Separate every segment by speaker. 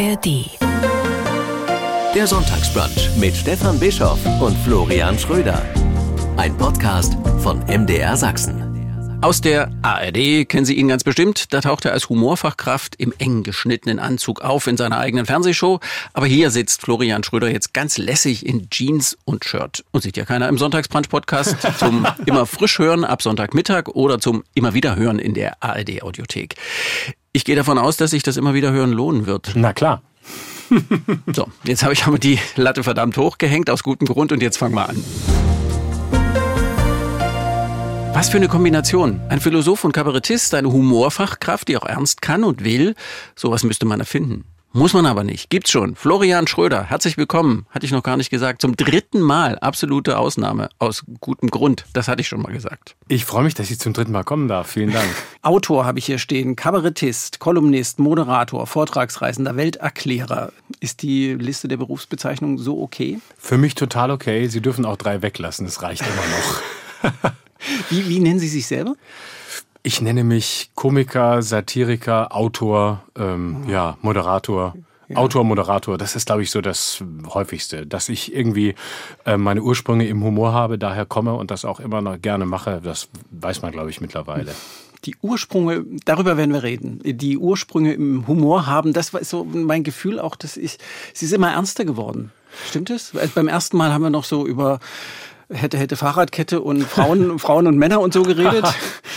Speaker 1: ARD.
Speaker 2: Der Sonntagsbrunch mit Stefan Bischoff und Florian Schröder. Ein Podcast von MDR Sachsen.
Speaker 3: Aus der ARD kennen Sie ihn ganz bestimmt. Da taucht er als Humorfachkraft im eng geschnittenen Anzug auf in seiner eigenen Fernsehshow. Aber hier sitzt Florian Schröder jetzt ganz lässig in Jeans und Shirt. Und sieht ja keiner im Sonntagsbrunch-Podcast zum immer frisch hören ab Sonntagmittag oder zum immer wieder hören in der ARD-Audiothek. Ich gehe davon aus, dass sich das immer wieder hören lohnen wird.
Speaker 4: Na klar.
Speaker 3: so, jetzt habe ich aber die Latte verdammt hochgehängt aus gutem Grund und jetzt fangen wir an. Was für eine Kombination. Ein Philosoph und Kabarettist, eine Humorfachkraft, die auch ernst kann und will. Sowas müsste man erfinden. Muss man aber nicht. Gibt's schon. Florian Schröder, herzlich willkommen. Hatte ich noch gar nicht gesagt. Zum dritten Mal. Absolute Ausnahme. Aus gutem Grund. Das hatte ich schon mal gesagt.
Speaker 4: Ich freue mich, dass ich zum dritten Mal kommen darf. Vielen Dank.
Speaker 3: Autor habe ich hier stehen. Kabarettist, Kolumnist, Moderator, Vortragsreisender, Welterklärer. Ist die Liste der Berufsbezeichnungen so okay?
Speaker 4: Für mich total okay. Sie dürfen auch drei weglassen. Das reicht immer noch.
Speaker 3: Wie, wie nennen Sie sich selber?
Speaker 4: Ich nenne mich Komiker, Satiriker, Autor, ähm, oh. ja, Moderator. Ja. Autor, Moderator, das ist, glaube ich, so das häufigste, dass ich irgendwie äh, meine Ursprünge im Humor habe, daher komme und das auch immer noch gerne mache, das weiß man, glaube ich, mittlerweile.
Speaker 3: Die Ursprünge, darüber werden wir reden, die Ursprünge im Humor haben, das war so mein Gefühl auch, dass ich, sie ist immer ernster geworden. Stimmt es? Beim ersten Mal haben wir noch so über hätte, hätte Fahrradkette und Frauen, Frauen und Männer und so geredet.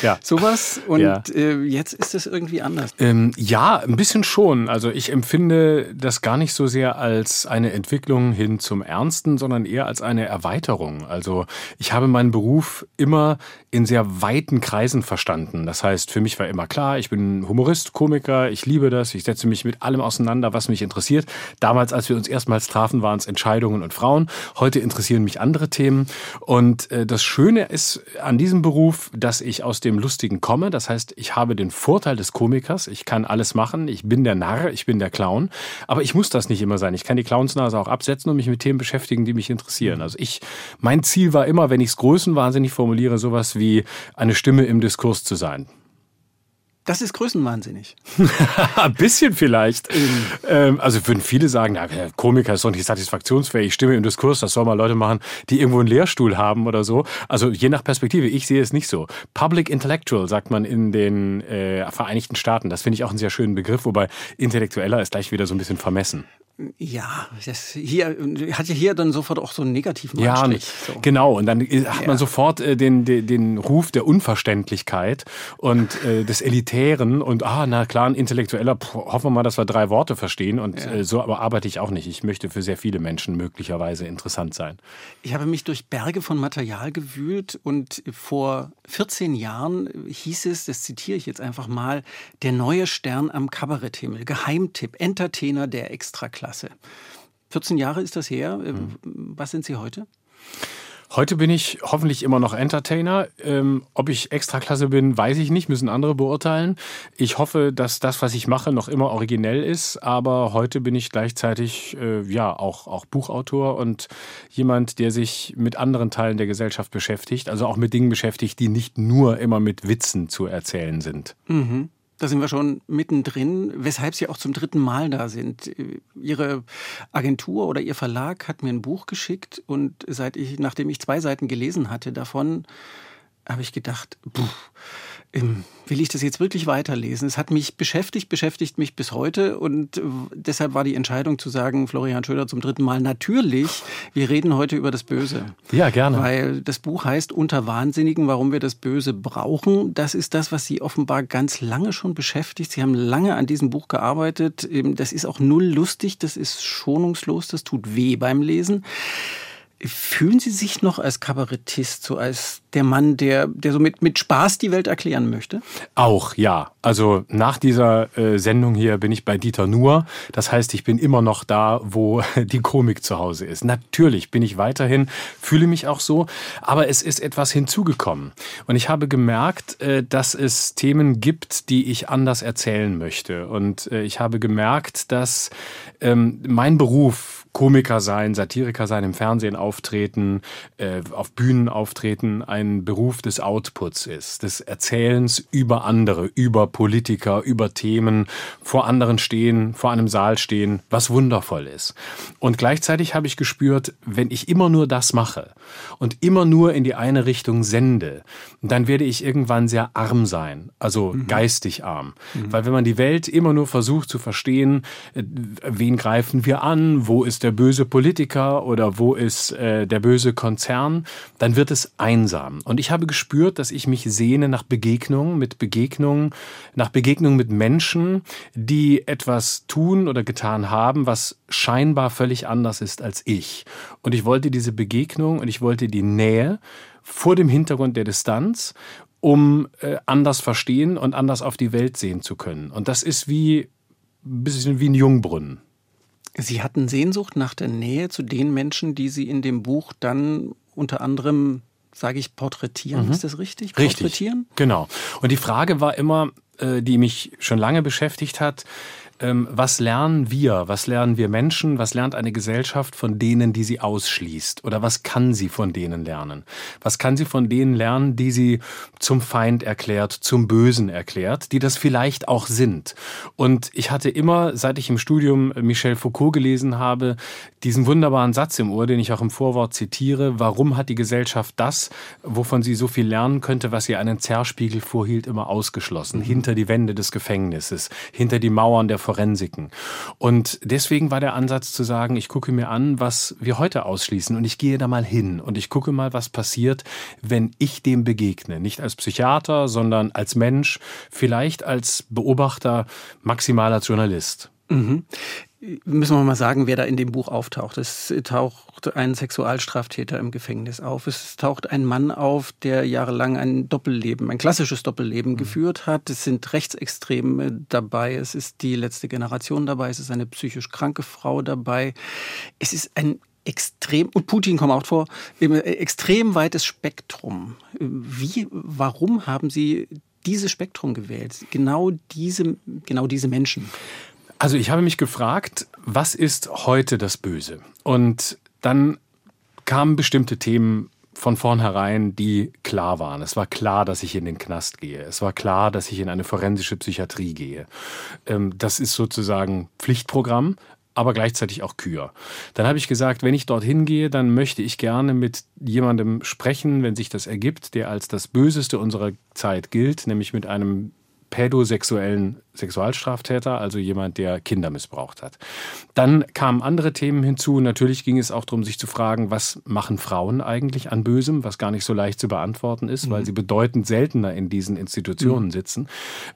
Speaker 3: ja. Sowas. Und ja. äh, jetzt ist es irgendwie anders.
Speaker 4: Ähm, ja, ein bisschen schon. Also ich empfinde das gar nicht so sehr als eine Entwicklung hin zum Ernsten, sondern eher als eine Erweiterung. Also ich habe meinen Beruf immer in sehr weiten Kreisen verstanden. Das heißt, für mich war immer klar, ich bin Humorist, Komiker, ich liebe das, ich setze mich mit allem auseinander, was mich interessiert. Damals, als wir uns erstmals trafen, waren es Entscheidungen und Frauen. Heute interessieren mich andere Themen. Und äh, das Schöne ist an diesem Beruf, dass ich aus dem Lustigen komme. Das heißt, ich habe den Vorteil des Komikers. Ich kann alles machen. Ich bin der Narr, ich bin der Clown. Aber ich muss das nicht immer sein. Ich kann die Clownsnase auch absetzen und mich mit Themen beschäftigen, die mich interessieren. Also ich, mein Ziel war immer, wenn ich es größenwahnsinnig formuliere, sowas wie eine Stimme im Diskurs zu sein.
Speaker 3: Das ist größenwahnsinnig.
Speaker 4: Ein bisschen vielleicht. Ähm, also würden viele sagen, na, Komiker ist doch nicht satisfaktionsfähig, Stimme im Diskurs, das soll mal Leute machen, die irgendwo einen Lehrstuhl haben oder so. Also je nach Perspektive, ich sehe es nicht so. Public Intellectual sagt man in den äh, Vereinigten Staaten. Das finde ich auch einen sehr schönen Begriff, wobei Intellektueller ist gleich wieder so ein bisschen vermessen.
Speaker 3: Ja, das hier hat ja hier dann sofort auch so einen negativen
Speaker 4: ja, Anstrich. So. Genau, und dann äh, hat ja. man sofort äh, den, den, den Ruf der Unverständlichkeit und äh, des Elitären und ah, na klar, ein Intellektueller, pff, hoffen wir mal, dass wir drei Worte verstehen und ja. äh, so aber arbeite ich auch nicht. Ich möchte für sehr viele Menschen möglicherweise interessant sein.
Speaker 3: Ich habe mich durch Berge von Material gewühlt und vor 14 Jahren hieß es, das zitiere ich jetzt einfach mal, der neue Stern am Kabaretthimmel, Geheimtipp, Entertainer der Extraklasse. Klasse. 14 Jahre ist das her. Mhm. Was sind Sie heute?
Speaker 4: Heute bin ich hoffentlich immer noch Entertainer. Ähm, ob ich Extraklasse bin, weiß ich nicht, müssen andere beurteilen. Ich hoffe, dass das, was ich mache, noch immer originell ist. Aber heute bin ich gleichzeitig äh, ja auch, auch Buchautor und jemand, der sich mit anderen Teilen der Gesellschaft beschäftigt. Also auch mit Dingen beschäftigt, die nicht nur immer mit Witzen zu erzählen sind.
Speaker 3: Mhm. Da sind wir schon mittendrin, weshalb Sie auch zum dritten Mal da sind. Ihre Agentur oder Ihr Verlag hat mir ein Buch geschickt und seit ich, nachdem ich zwei Seiten gelesen hatte davon, habe ich gedacht, ähm, will ich das jetzt wirklich weiterlesen? Es hat mich beschäftigt, beschäftigt mich bis heute und deshalb war die Entscheidung zu sagen, Florian Schröder zum dritten Mal, natürlich, wir reden heute über das Böse.
Speaker 4: Ja, gerne.
Speaker 3: Weil das Buch heißt Unter Wahnsinnigen, warum wir das Böse brauchen. Das ist das, was Sie offenbar ganz lange schon beschäftigt. Sie haben lange an diesem Buch gearbeitet. Ähm, das ist auch null lustig, das ist schonungslos, das tut weh beim Lesen. Fühlen Sie sich noch als Kabarettist, so als der Mann, der, der so mit, mit Spaß die Welt erklären möchte?
Speaker 4: Auch, ja. Also nach dieser äh, Sendung hier bin ich bei Dieter Nuhr. Das heißt, ich bin immer noch da, wo die Komik zu Hause ist. Natürlich bin ich weiterhin, fühle mich auch so, aber es ist etwas hinzugekommen. Und ich habe gemerkt, äh, dass es Themen gibt, die ich anders erzählen möchte. Und äh, ich habe gemerkt, dass ähm, mein Beruf Komiker sein, Satiriker sein, im Fernsehen auf auftreten, äh, auf Bühnen auftreten, ein Beruf des Outputs ist, des Erzählens über andere, über Politiker, über Themen, vor anderen stehen, vor einem Saal stehen, was wundervoll ist. Und gleichzeitig habe ich gespürt, wenn ich immer nur das mache und immer nur in die eine Richtung sende, dann werde ich irgendwann sehr arm sein, also mhm. geistig arm. Mhm. Weil wenn man die Welt immer nur versucht zu verstehen, äh, wen greifen wir an, wo ist der böse Politiker oder wo ist äh, der böse Konzern, dann wird es einsam. Und ich habe gespürt, dass ich mich sehne nach Begegnungen, mit Begegnungen, nach Begegnungen mit Menschen, die etwas tun oder getan haben, was scheinbar völlig anders ist als ich. Und ich wollte diese Begegnung und ich wollte die Nähe vor dem Hintergrund der Distanz um äh, anders verstehen und anders auf die Welt sehen zu können. Und das ist wie ein bisschen wie ein Jungbrunnen.
Speaker 3: Sie hatten Sehnsucht nach der Nähe zu den Menschen, die Sie in dem Buch dann unter anderem, sage ich, porträtieren. Mhm. Ist das richtig?
Speaker 4: Richtig. Porträtieren? Genau. Und die Frage war immer, äh, die mich schon lange beschäftigt hat, ähm, was lernen wir, was lernen wir Menschen, was lernt eine Gesellschaft von denen, die sie ausschließt? Oder was kann sie von denen lernen? Was kann sie von denen lernen, die sie zum Feind erklärt, zum Bösen erklärt, die das vielleicht auch sind? Und ich hatte immer, seit ich im Studium Michel Foucault gelesen habe, diesen wunderbaren Satz im Ohr, den ich auch im Vorwort zitiere. Warum hat die Gesellschaft das, wovon sie so viel lernen könnte, was ihr einen Zerrspiegel vorhielt, immer ausgeschlossen? Mhm. Hinter die Wände des Gefängnisses, hinter die Mauern der Forensiken. Und deswegen war der Ansatz zu sagen, ich gucke mir an, was wir heute ausschließen und ich gehe da mal hin und ich gucke mal, was passiert, wenn ich dem begegne. Nicht als Psychiater, sondern als Mensch, vielleicht als Beobachter, maximal als Journalist.
Speaker 3: Mhm müssen wir mal sagen, wer da in dem Buch auftaucht. Es taucht ein Sexualstraftäter im Gefängnis auf. Es taucht ein Mann auf, der jahrelang ein Doppelleben, ein klassisches Doppelleben mhm. geführt hat. Es sind Rechtsextreme dabei. Es ist die letzte Generation dabei. Es ist eine psychisch kranke Frau dabei. Es ist ein extrem, und Putin kommt auch vor, extrem weites Spektrum. Wie, warum haben Sie dieses Spektrum gewählt? Genau diese, genau diese Menschen?
Speaker 4: Also ich habe mich gefragt, was ist heute das Böse? Und dann kamen bestimmte Themen von vornherein, die klar waren. Es war klar, dass ich in den Knast gehe. Es war klar, dass ich in eine forensische Psychiatrie gehe. Ähm, das ist sozusagen Pflichtprogramm, aber gleichzeitig auch Kür. Dann habe ich gesagt, wenn ich dorthin gehe, dann möchte ich gerne mit jemandem sprechen, wenn sich das ergibt, der als das Böseste unserer Zeit gilt, nämlich mit einem pädosexuellen Sexualstraftäter, also jemand, der Kinder missbraucht hat. Dann kamen andere Themen hinzu. Natürlich ging es auch darum, sich zu fragen, was machen Frauen eigentlich an Bösem, was gar nicht so leicht zu beantworten ist, mhm. weil sie bedeutend seltener in diesen Institutionen mhm. sitzen.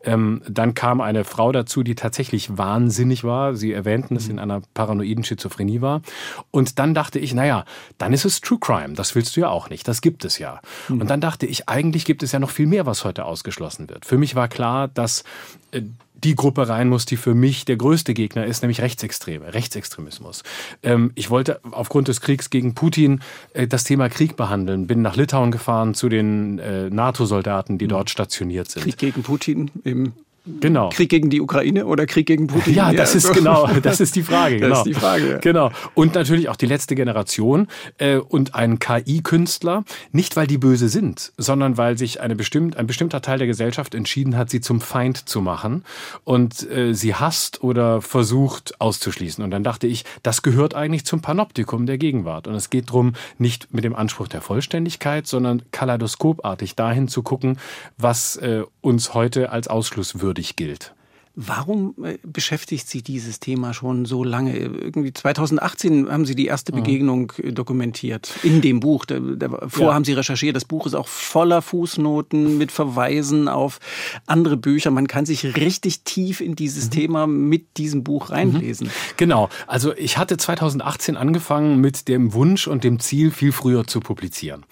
Speaker 4: Ähm, dann kam eine Frau dazu, die tatsächlich wahnsinnig war. Sie erwähnten es, mhm. in einer paranoiden Schizophrenie war. Und dann dachte ich, naja, dann ist es True Crime. Das willst du ja auch nicht. Das gibt es ja. Mhm. Und dann dachte ich, eigentlich gibt es ja noch viel mehr, was heute ausgeschlossen wird. Für mich war klar, dass äh, die Gruppe rein muss, die für mich der größte Gegner ist, nämlich Rechtsextreme, Rechtsextremismus. Ähm, ich wollte aufgrund des Kriegs gegen Putin äh, das Thema Krieg behandeln, bin nach Litauen gefahren zu den äh, NATO-Soldaten, die mhm. dort stationiert sind.
Speaker 3: Krieg gegen Putin im Genau. Krieg gegen die Ukraine oder Krieg gegen Putin?
Speaker 4: Ja, das ist genau, das ist die Frage. Genau.
Speaker 3: Das ist die Frage. Ja.
Speaker 4: Genau. Und natürlich auch die letzte Generation äh, und ein KI-Künstler, nicht weil die böse sind, sondern weil sich eine bestimmt, ein bestimmter Teil der Gesellschaft entschieden hat, sie zum Feind zu machen und äh, sie hasst oder versucht auszuschließen. Und dann dachte ich, das gehört eigentlich zum Panoptikum der Gegenwart. Und es geht darum, nicht mit dem Anspruch der Vollständigkeit, sondern kaleidoskopartig dahin zu gucken, was äh, uns heute als Ausschluss würde würdig gilt.
Speaker 3: Warum äh, beschäftigt Sie dieses Thema schon so lange? Irgendwie 2018 haben Sie die erste mhm. Begegnung mhm. dokumentiert in dem Buch. Davor ja. haben Sie recherchiert. Das Buch ist auch voller Fußnoten mit Verweisen auf andere Bücher. Man kann sich richtig tief in dieses mhm. Thema mit diesem Buch reinlesen. Mhm.
Speaker 4: Genau. Also ich hatte 2018 angefangen mit dem Wunsch und dem Ziel, viel früher zu publizieren.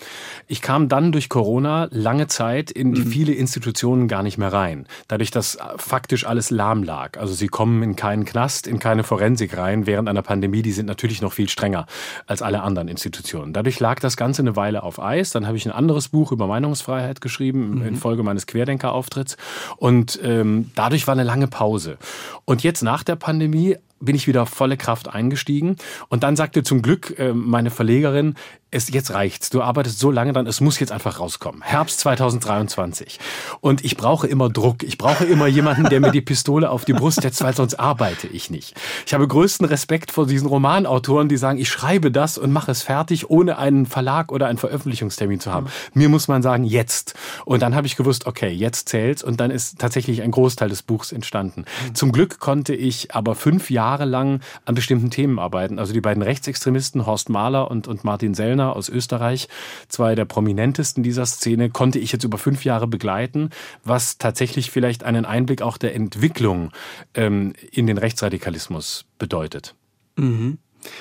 Speaker 4: Ich kam dann durch Corona lange Zeit in mhm. viele Institutionen gar nicht mehr rein. Dadurch, dass faktisch alles lahm lag. Also sie kommen in keinen Knast, in keine Forensik rein während einer Pandemie. Die sind natürlich noch viel strenger als alle anderen Institutionen. Dadurch lag das Ganze eine Weile auf Eis. Dann habe ich ein anderes Buch über Meinungsfreiheit geschrieben mhm. infolge meines Querdenkerauftritts. Und ähm, dadurch war eine lange Pause. Und jetzt nach der Pandemie bin ich wieder volle Kraft eingestiegen. Und dann sagte zum Glück äh, meine Verlegerin, es, jetzt reicht's. Du arbeitest so lange dran, es muss jetzt einfach rauskommen. Herbst 2023. Und ich brauche immer Druck. Ich brauche immer jemanden, der mir die Pistole auf die Brust setzt, weil sonst arbeite ich nicht. Ich habe größten Respekt vor diesen Romanautoren, die sagen, ich schreibe das und mache es fertig, ohne einen Verlag oder einen Veröffentlichungstermin zu haben. Mhm. Mir muss man sagen, jetzt. Und dann habe ich gewusst, okay, jetzt zählt's. Und dann ist tatsächlich ein Großteil des Buchs entstanden. Mhm. Zum Glück konnte ich aber fünf Jahre lang an bestimmten Themen arbeiten. Also die beiden Rechtsextremisten, Horst Mahler und, und Martin Sellner, aus Österreich, zwei der prominentesten dieser Szene, konnte ich jetzt über fünf Jahre begleiten, was tatsächlich vielleicht einen Einblick auch der Entwicklung ähm, in den Rechtsradikalismus bedeutet.
Speaker 3: Mhm.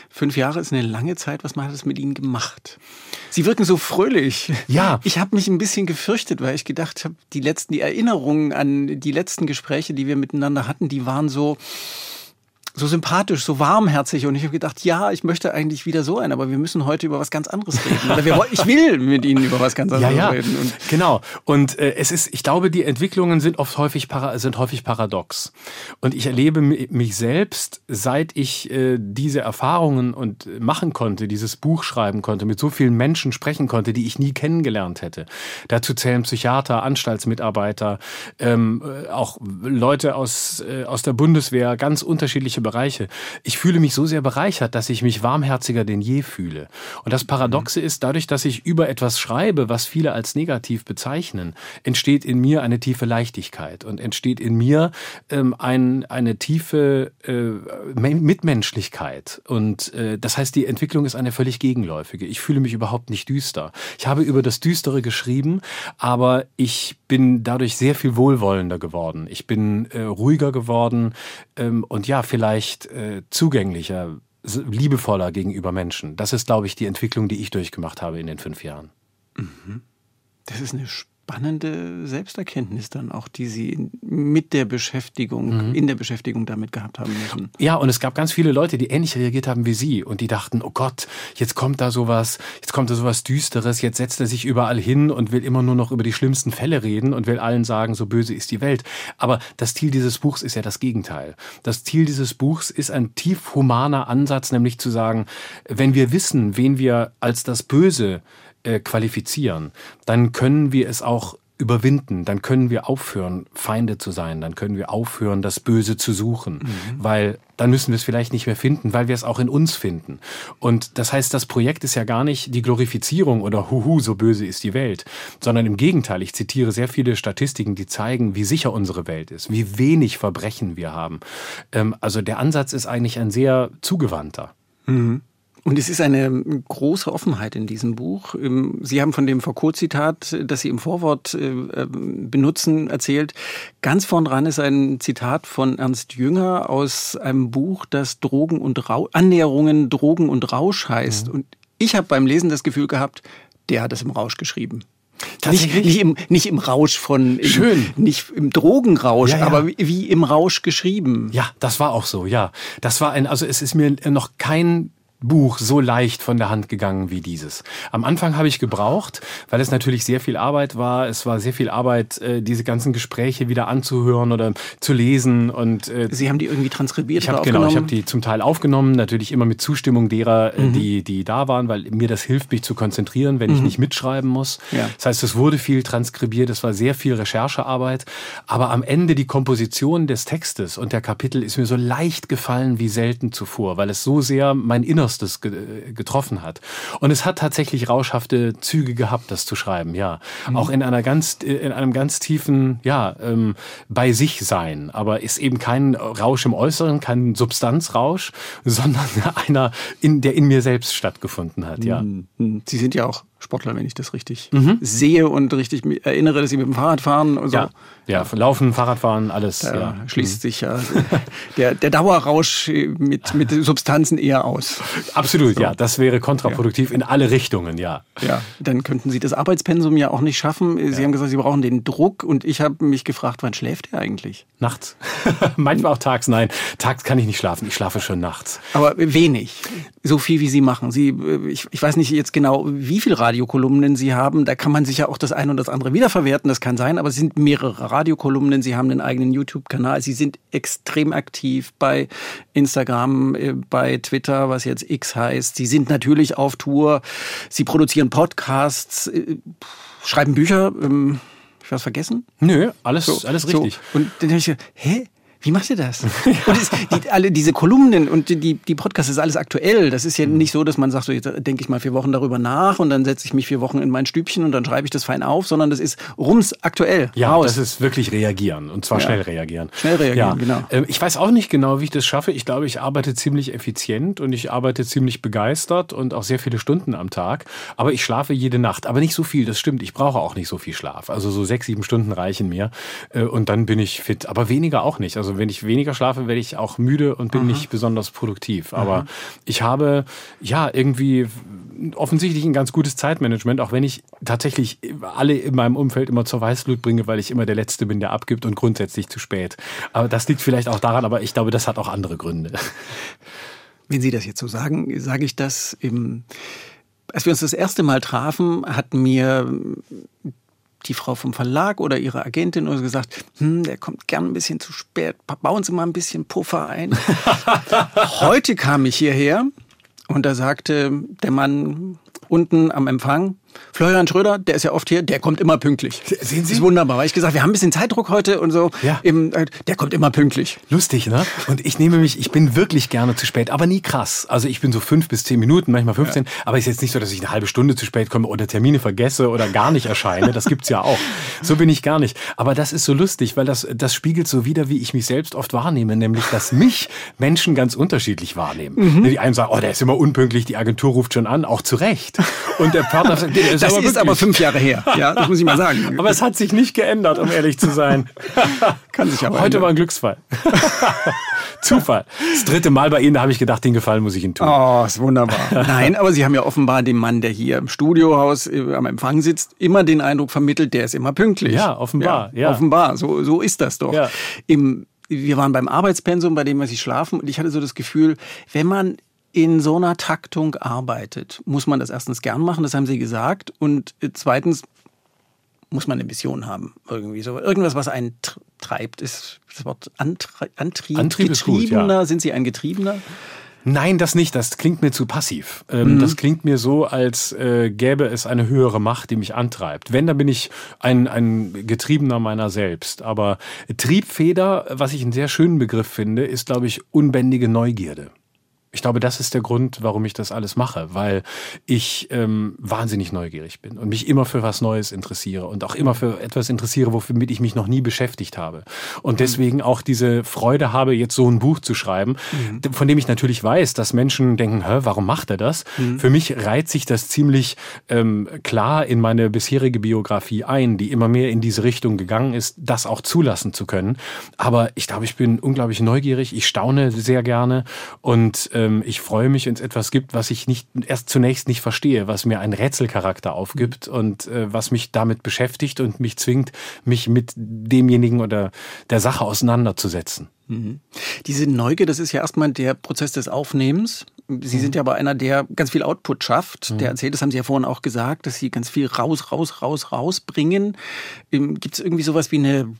Speaker 3: Fünf Jahre ist eine lange Zeit. Was hat das mit Ihnen gemacht? Sie wirken so fröhlich.
Speaker 4: Ja.
Speaker 3: Ich habe mich ein bisschen gefürchtet, weil ich gedacht habe, die letzten, die Erinnerungen an die letzten Gespräche, die wir miteinander hatten, die waren so, so sympathisch, so warmherzig und ich habe gedacht, ja, ich möchte eigentlich wieder so ein, aber wir müssen heute über was ganz anderes reden. Oder wir, ich will mit Ihnen über was ganz anderes
Speaker 4: ja, ja.
Speaker 3: reden.
Speaker 4: Und genau. Und äh, es ist, ich glaube, die Entwicklungen sind oft häufig para, sind häufig paradox. Und ich erlebe mich selbst, seit ich äh, diese Erfahrungen und machen konnte, dieses Buch schreiben konnte, mit so vielen Menschen sprechen konnte, die ich nie kennengelernt hätte. Dazu zählen Psychiater, Anstaltsmitarbeiter, ähm, äh, auch Leute aus äh, aus der Bundeswehr, ganz unterschiedliche Bereiche. Ich fühle mich so sehr bereichert, dass ich mich warmherziger denn je fühle. Und das Paradoxe mhm. ist, dadurch, dass ich über etwas schreibe, was viele als negativ bezeichnen, entsteht in mir eine tiefe Leichtigkeit und entsteht in mir ähm, ein, eine tiefe äh, Mitmenschlichkeit. Und äh, das heißt, die Entwicklung ist eine völlig gegenläufige. Ich fühle mich überhaupt nicht düster. Ich habe über das Düstere geschrieben, aber ich bin dadurch sehr viel wohlwollender geworden. Ich bin äh, ruhiger geworden ähm, und ja, vielleicht vielleicht äh, zugänglicher, liebevoller gegenüber Menschen. Das ist, glaube ich, die Entwicklung, die ich durchgemacht habe in den fünf Jahren.
Speaker 3: Mhm. Das ist eine spannende Selbsterkenntnis dann auch, die Sie mit der Beschäftigung, mhm. in der Beschäftigung damit gehabt haben müssen.
Speaker 4: Ja, und es gab ganz viele Leute, die ähnlich reagiert haben wie Sie und die dachten, oh Gott, jetzt kommt da sowas, jetzt kommt da sowas Düsteres, jetzt setzt er sich überall hin und will immer nur noch über die schlimmsten Fälle reden und will allen sagen, so böse ist die Welt. Aber das Ziel dieses Buchs ist ja das Gegenteil. Das Ziel dieses Buchs ist ein tief humaner Ansatz, nämlich zu sagen, wenn wir wissen, wen wir als das Böse äh, qualifizieren, dann können wir es auch überwinden, dann können wir aufhören, Feinde zu sein, dann können wir aufhören, das Böse zu suchen, mhm. weil dann müssen wir es vielleicht nicht mehr finden, weil wir es auch in uns finden. Und das heißt, das Projekt ist ja gar nicht die Glorifizierung oder Huhu, so böse ist die Welt, sondern im Gegenteil, ich zitiere sehr viele Statistiken, die zeigen, wie sicher unsere Welt ist, wie wenig Verbrechen wir haben. Ähm, also der Ansatz ist eigentlich ein sehr zugewandter.
Speaker 3: Mhm. Und es ist eine große Offenheit in diesem Buch. Ähm, Sie haben von dem Foucault-Zitat, das Sie im Vorwort äh, ähm, benutzen, erzählt. Ganz vorn dran ist ein Zitat von Ernst Jünger aus einem Buch, das Drogen und Rausch, Annäherungen Drogen und Rausch heißt. Mhm. Und ich habe beim Lesen das Gefühl gehabt, der hat es im Rausch geschrieben. Nicht, nicht, im, nicht im Rausch von, im,
Speaker 4: Schön.
Speaker 3: nicht im Drogenrausch, ja, ja. aber wie, wie, im Rausch geschrieben.
Speaker 4: Ja, das war auch so, ja. Das war ein, also es ist mir noch kein Buch so leicht von der Hand gegangen wie dieses. Am Anfang habe ich gebraucht, weil es natürlich sehr viel Arbeit war. Es war sehr viel Arbeit, äh, diese ganzen Gespräche wieder anzuhören oder zu lesen. Und
Speaker 3: äh, Sie haben die irgendwie transkribiert
Speaker 4: ich hab, oder Genau, ich habe die zum Teil aufgenommen, natürlich immer mit Zustimmung derer, äh, mhm. die, die da waren, weil mir das hilft, mich zu konzentrieren, wenn mhm. ich nicht mitschreiben muss. Ja. Das heißt, es wurde viel transkribiert, es war sehr viel Recherchearbeit. Aber am Ende die Komposition des Textes und der Kapitel ist mir so leicht gefallen wie selten zuvor, weil es so sehr mein Innerstes Innerstes getroffen hat. Und es hat tatsächlich rauschhafte Züge gehabt, das zu schreiben, ja. Mhm. Auch in einer ganz, in einem ganz tiefen, ja, ähm, bei sich sein. Aber ist eben kein Rausch im Äußeren, kein Substanzrausch, sondern einer, in, der in mir selbst stattgefunden hat, ja.
Speaker 3: Mhm. Sie sind ja auch Sportler, wenn ich das richtig mhm. sehe und richtig erinnere, dass sie mit dem Fahrrad fahren so.
Speaker 4: Ja, ja Laufen, Fahrradfahren, alles.
Speaker 3: Da
Speaker 4: ja.
Speaker 3: schließt mhm. sich ja der, der Dauerrausch mit, mit Substanzen eher aus.
Speaker 4: Absolut, so. ja. Das wäre kontraproduktiv ja. in alle Richtungen, ja.
Speaker 3: Ja, dann könnten Sie das Arbeitspensum ja auch nicht schaffen. Sie ja. haben gesagt, Sie brauchen den Druck und ich habe mich gefragt, wann schläft er eigentlich?
Speaker 4: Nachts. Manchmal auch tags, nein. Tags kann ich nicht schlafen. Ich schlafe schon nachts.
Speaker 3: Aber wenig. So viel, wie Sie machen. Sie, ich, ich weiß nicht jetzt genau, wie viele Radiokolumnen Sie haben. Da kann man sich ja auch das eine und das andere wiederverwerten. Das kann sein. Aber es sind mehrere Radiokolumnen. Sie haben einen eigenen YouTube-Kanal. Sie sind extrem aktiv bei Instagram, äh, bei Twitter, was jetzt X heißt. Sie sind natürlich auf Tour. Sie produzieren Podcasts, äh, schreiben Bücher. Ähm, ich was vergessen?
Speaker 4: Nö, alles, so, alles richtig.
Speaker 3: So. Und dann habe ich gedacht, hä? Wie macht ihr das? Und es, die, alle diese Kolumnen und die, die Podcasts ist alles aktuell. Das ist ja mhm. nicht so, dass man sagt, so jetzt denke ich mal vier Wochen darüber nach und dann setze ich mich vier Wochen in mein Stübchen und dann schreibe ich das fein auf, sondern das ist rums aktuell.
Speaker 4: Ja, raus. das ist wirklich reagieren und zwar ja. schnell reagieren.
Speaker 3: Schnell reagieren, ja. genau.
Speaker 4: Ähm, ich weiß auch nicht genau, wie ich das schaffe. Ich glaube, ich arbeite ziemlich effizient und ich arbeite ziemlich begeistert und auch sehr viele Stunden am Tag. Aber ich schlafe jede Nacht, aber nicht so viel. Das stimmt. Ich brauche auch nicht so viel Schlaf. Also so sechs, sieben Stunden reichen mir äh, und dann bin ich fit. Aber weniger auch nicht. Also wenn ich weniger schlafe schlafe, werde ich auch müde und bin Aha. nicht besonders produktiv. Aber Aha. ich habe ja irgendwie offensichtlich ein ganz gutes Zeitmanagement, auch wenn ich tatsächlich alle in meinem Umfeld immer zur Weißblut bringe, weil ich immer der Letzte bin, der abgibt und grundsätzlich zu spät. Aber das liegt vielleicht auch daran, aber ich glaube, das hat auch andere Gründe.
Speaker 3: Wenn Sie das jetzt so sagen, sage ich das im als wir uns das erste Mal trafen, hat mir die Frau vom Verlag oder ihre Agentin oder gesagt, hm, der kommt gern ein bisschen zu spät, bauen Sie mal ein bisschen Puffer ein. Heute kam ich hierher und da sagte der Mann unten am Empfang, Florian Schröder, der ist ja oft hier, der kommt immer pünktlich.
Speaker 4: Sehen Sie? Das
Speaker 3: ist wunderbar. Weil ich gesagt, wir haben ein bisschen Zeitdruck heute und so.
Speaker 4: Ja.
Speaker 3: Im, äh, der kommt immer pünktlich.
Speaker 4: Lustig, ne? Und ich nehme mich, ich bin wirklich gerne zu spät, aber nie krass. Also ich bin so fünf bis zehn Minuten, manchmal 15. Ja. Aber es ist jetzt nicht so, dass ich eine halbe Stunde zu spät komme oder Termine vergesse oder gar nicht erscheine. Das gibt's ja auch. So bin ich gar nicht. Aber das ist so lustig, weil das, das spiegelt so wieder, wie ich mich selbst oft wahrnehme. Nämlich, dass mich Menschen ganz unterschiedlich wahrnehmen. Mhm. Die einen sagen, oh, der ist immer unpünktlich, die Agentur ruft schon an, auch zu Recht. Und der Partner sagt,
Speaker 3: ist das aber ist aber fünf Jahre her. Ja, das muss ich mal sagen.
Speaker 4: aber es hat sich nicht geändert, um ehrlich zu sein.
Speaker 3: Kann sich aber
Speaker 4: Heute ändern. war ein Glücksfall. Zufall. Das dritte Mal bei Ihnen, da habe ich gedacht, den Gefallen muss ich Ihnen tun.
Speaker 3: Oh, ist wunderbar. Nein, aber Sie haben ja offenbar dem Mann, der hier im Studiohaus äh, am Empfang sitzt, immer den Eindruck vermittelt, der ist immer pünktlich.
Speaker 4: Ja, offenbar. Ja, ja.
Speaker 3: Offenbar. So, so ist das doch. Ja. Im, wir waren beim Arbeitspensum, bei dem wir sie schlafen, und ich hatte so das Gefühl, wenn man in so einer Taktung arbeitet, muss man das erstens gern machen, das haben Sie gesagt. Und zweitens muss man eine Mission haben. Irgendwie so. Irgendwas, was einen treibt, ist das Wort Antrie Antrieb.
Speaker 4: Antrieb
Speaker 3: Getriebener.
Speaker 4: Gut, ja.
Speaker 3: Sind Sie ein Getriebener?
Speaker 4: Nein, das nicht. Das klingt mir zu passiv. Ähm, mhm. Das klingt mir so, als äh, gäbe es eine höhere Macht, die mich antreibt. Wenn, dann bin ich ein, ein Getriebener meiner selbst. Aber Triebfeder, was ich einen sehr schönen Begriff finde, ist, glaube ich, unbändige Neugierde. Ich glaube, das ist der Grund, warum ich das alles mache, weil ich ähm, wahnsinnig neugierig bin und mich immer für was Neues interessiere und auch immer für etwas interessiere, womit ich mich noch nie beschäftigt habe. Und deswegen auch diese Freude habe, jetzt so ein Buch zu schreiben, mhm. von dem ich natürlich weiß, dass Menschen denken, Hä, warum macht er das? Mhm. Für mich reiht sich das ziemlich ähm, klar in meine bisherige Biografie ein, die immer mehr in diese Richtung gegangen ist, das auch zulassen zu können. Aber ich glaube, ich bin unglaublich neugierig, ich staune sehr gerne und äh, ähm, ich freue mich, wenn es etwas gibt, was ich nicht erst zunächst nicht verstehe, was mir einen Rätselcharakter aufgibt und äh, was mich damit beschäftigt und mich zwingt, mich mit demjenigen oder der Sache auseinanderzusetzen.
Speaker 3: Mhm. Diese Neugier, das ist ja erstmal der Prozess des Aufnehmens. Sie mhm. sind ja aber einer, der ganz viel Output schafft. Mhm. Der erzählt, das haben Sie ja vorhin auch gesagt, dass Sie ganz viel raus, raus, raus, rausbringen. Ähm, Gibt es irgendwie sowas wie eine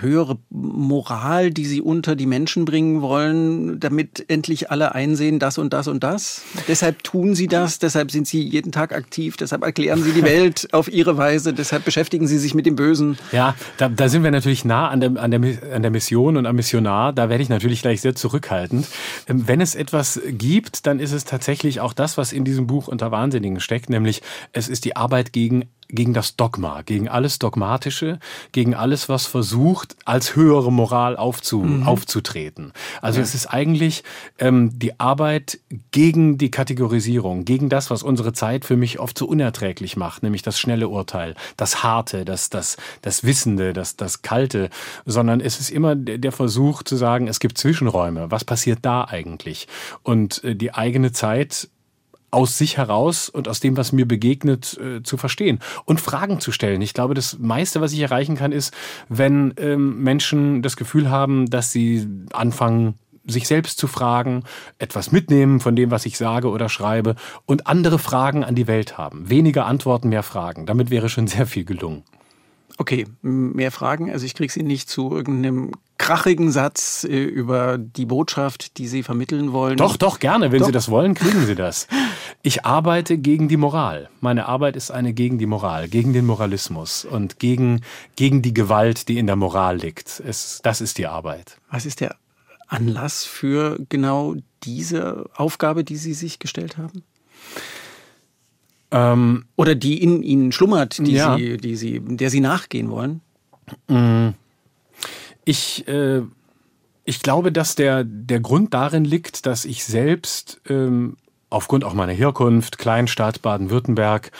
Speaker 3: höhere Moral, die sie unter die Menschen bringen wollen, damit endlich alle einsehen, das und das und das. Deshalb tun sie das, deshalb sind sie jeden Tag aktiv, deshalb erklären sie die Welt auf ihre Weise, deshalb beschäftigen sie sich mit dem Bösen.
Speaker 4: Ja, da, da sind wir natürlich nah an der, an, der, an der Mission und am Missionar. Da werde ich natürlich gleich sehr zurückhaltend. Ähm, wenn es etwas gibt, dann ist es tatsächlich auch das, was in diesem Buch unter Wahnsinnigen steckt, nämlich es ist die Arbeit gegen gegen das Dogma, gegen alles Dogmatische, gegen alles, was versucht, als höhere Moral aufzu, mhm. aufzutreten. Also ja. es ist eigentlich ähm, die Arbeit gegen die Kategorisierung, gegen das, was unsere Zeit für mich oft so unerträglich macht, nämlich das schnelle Urteil, das Harte, das, das, das Wissende, das, das Kalte, sondern es ist immer der Versuch zu sagen, es gibt Zwischenräume. Was passiert da eigentlich? Und äh, die eigene Zeit aus sich heraus und aus dem, was mir begegnet, äh, zu verstehen und Fragen zu stellen. Ich glaube, das meiste, was ich erreichen kann, ist, wenn ähm, Menschen das Gefühl haben, dass sie anfangen, sich selbst zu fragen, etwas mitnehmen von dem, was ich sage oder schreibe und andere Fragen an die Welt haben. Weniger Antworten, mehr Fragen. Damit wäre schon sehr viel gelungen.
Speaker 3: Okay, mehr Fragen. Also ich kriege Sie nicht zu irgendeinem krachigen Satz äh, über die Botschaft, die Sie vermitteln wollen.
Speaker 4: Doch, doch, gerne. Wenn doch. Sie das wollen, kriegen Sie das. Ich arbeite gegen die Moral. Meine Arbeit ist eine gegen die Moral, gegen den Moralismus und gegen, gegen die Gewalt, die in der Moral liegt. Es, das ist die Arbeit.
Speaker 3: Was ist der Anlass für genau diese Aufgabe, die Sie sich gestellt haben? Ähm, Oder die in Ihnen schlummert, die ja. Sie, die Sie, der Sie nachgehen wollen?
Speaker 4: Mm. Ich, äh, ich glaube, dass der, der Grund darin liegt, dass ich selbst ähm, aufgrund auch meiner Herkunft, Kleinstadt Baden-Württemberg,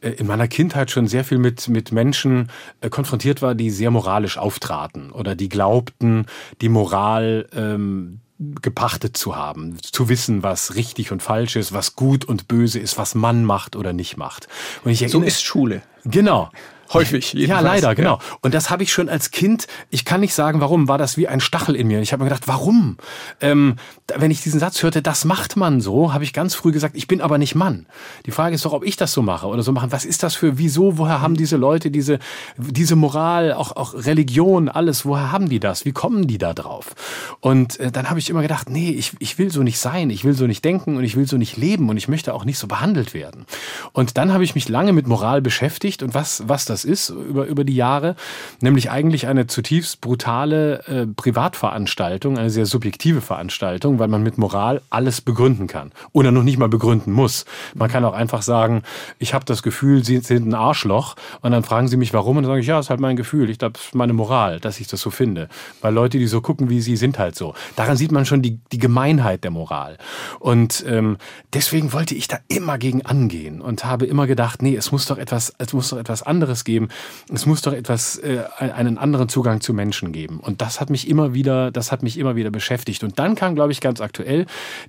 Speaker 4: äh, in meiner Kindheit schon sehr viel mit, mit Menschen äh, konfrontiert war, die sehr moralisch auftraten oder die glaubten, die Moral ähm, gepachtet zu haben, zu wissen, was richtig und falsch ist, was gut und böse ist, was man macht oder nicht macht.
Speaker 3: Und ich erinnere, so ist Schule.
Speaker 4: Genau.
Speaker 3: Häufig.
Speaker 4: Jedenfalls. Ja, leider, genau. Und das habe ich schon als Kind, ich kann nicht sagen, warum, war das wie ein Stachel in mir. Ich habe mir gedacht, warum? Ähm, wenn ich diesen Satz hörte, das macht man so, habe ich ganz früh gesagt, ich bin aber nicht Mann. Die Frage ist doch, ob ich das so mache oder so machen. Was ist das für, wieso, woher haben diese Leute diese, diese Moral, auch, auch Religion, alles, woher haben die das? Wie kommen die da drauf? Und äh, dann habe ich immer gedacht, nee, ich, ich will so nicht sein, ich will so nicht denken und ich will so nicht leben und ich möchte auch nicht so behandelt werden. Und dann habe ich mich lange mit Moral beschäftigt und was, was das ist über, über die Jahre, nämlich eigentlich eine zutiefst brutale äh, Privatveranstaltung, eine sehr subjektive Veranstaltung, weil man mit Moral alles begründen kann oder noch nicht mal begründen muss. Man kann auch einfach sagen, ich habe das Gefühl, Sie sind ein Arschloch und dann fragen Sie mich warum und dann sage ich, ja, ist halt mein Gefühl, ich glaube, meine Moral, dass ich das so finde. Weil Leute, die so gucken wie Sie, sind halt so. Daran sieht man schon die, die Gemeinheit der Moral. Und ähm, deswegen wollte ich da immer gegen angehen und habe immer gedacht, nee, es muss doch etwas, es muss doch etwas anderes geben, es muss doch etwas, äh, einen anderen Zugang zu Menschen geben. Und das hat mich immer wieder, das hat mich immer wieder beschäftigt. Und dann kam, glaube ich, ganz aktuell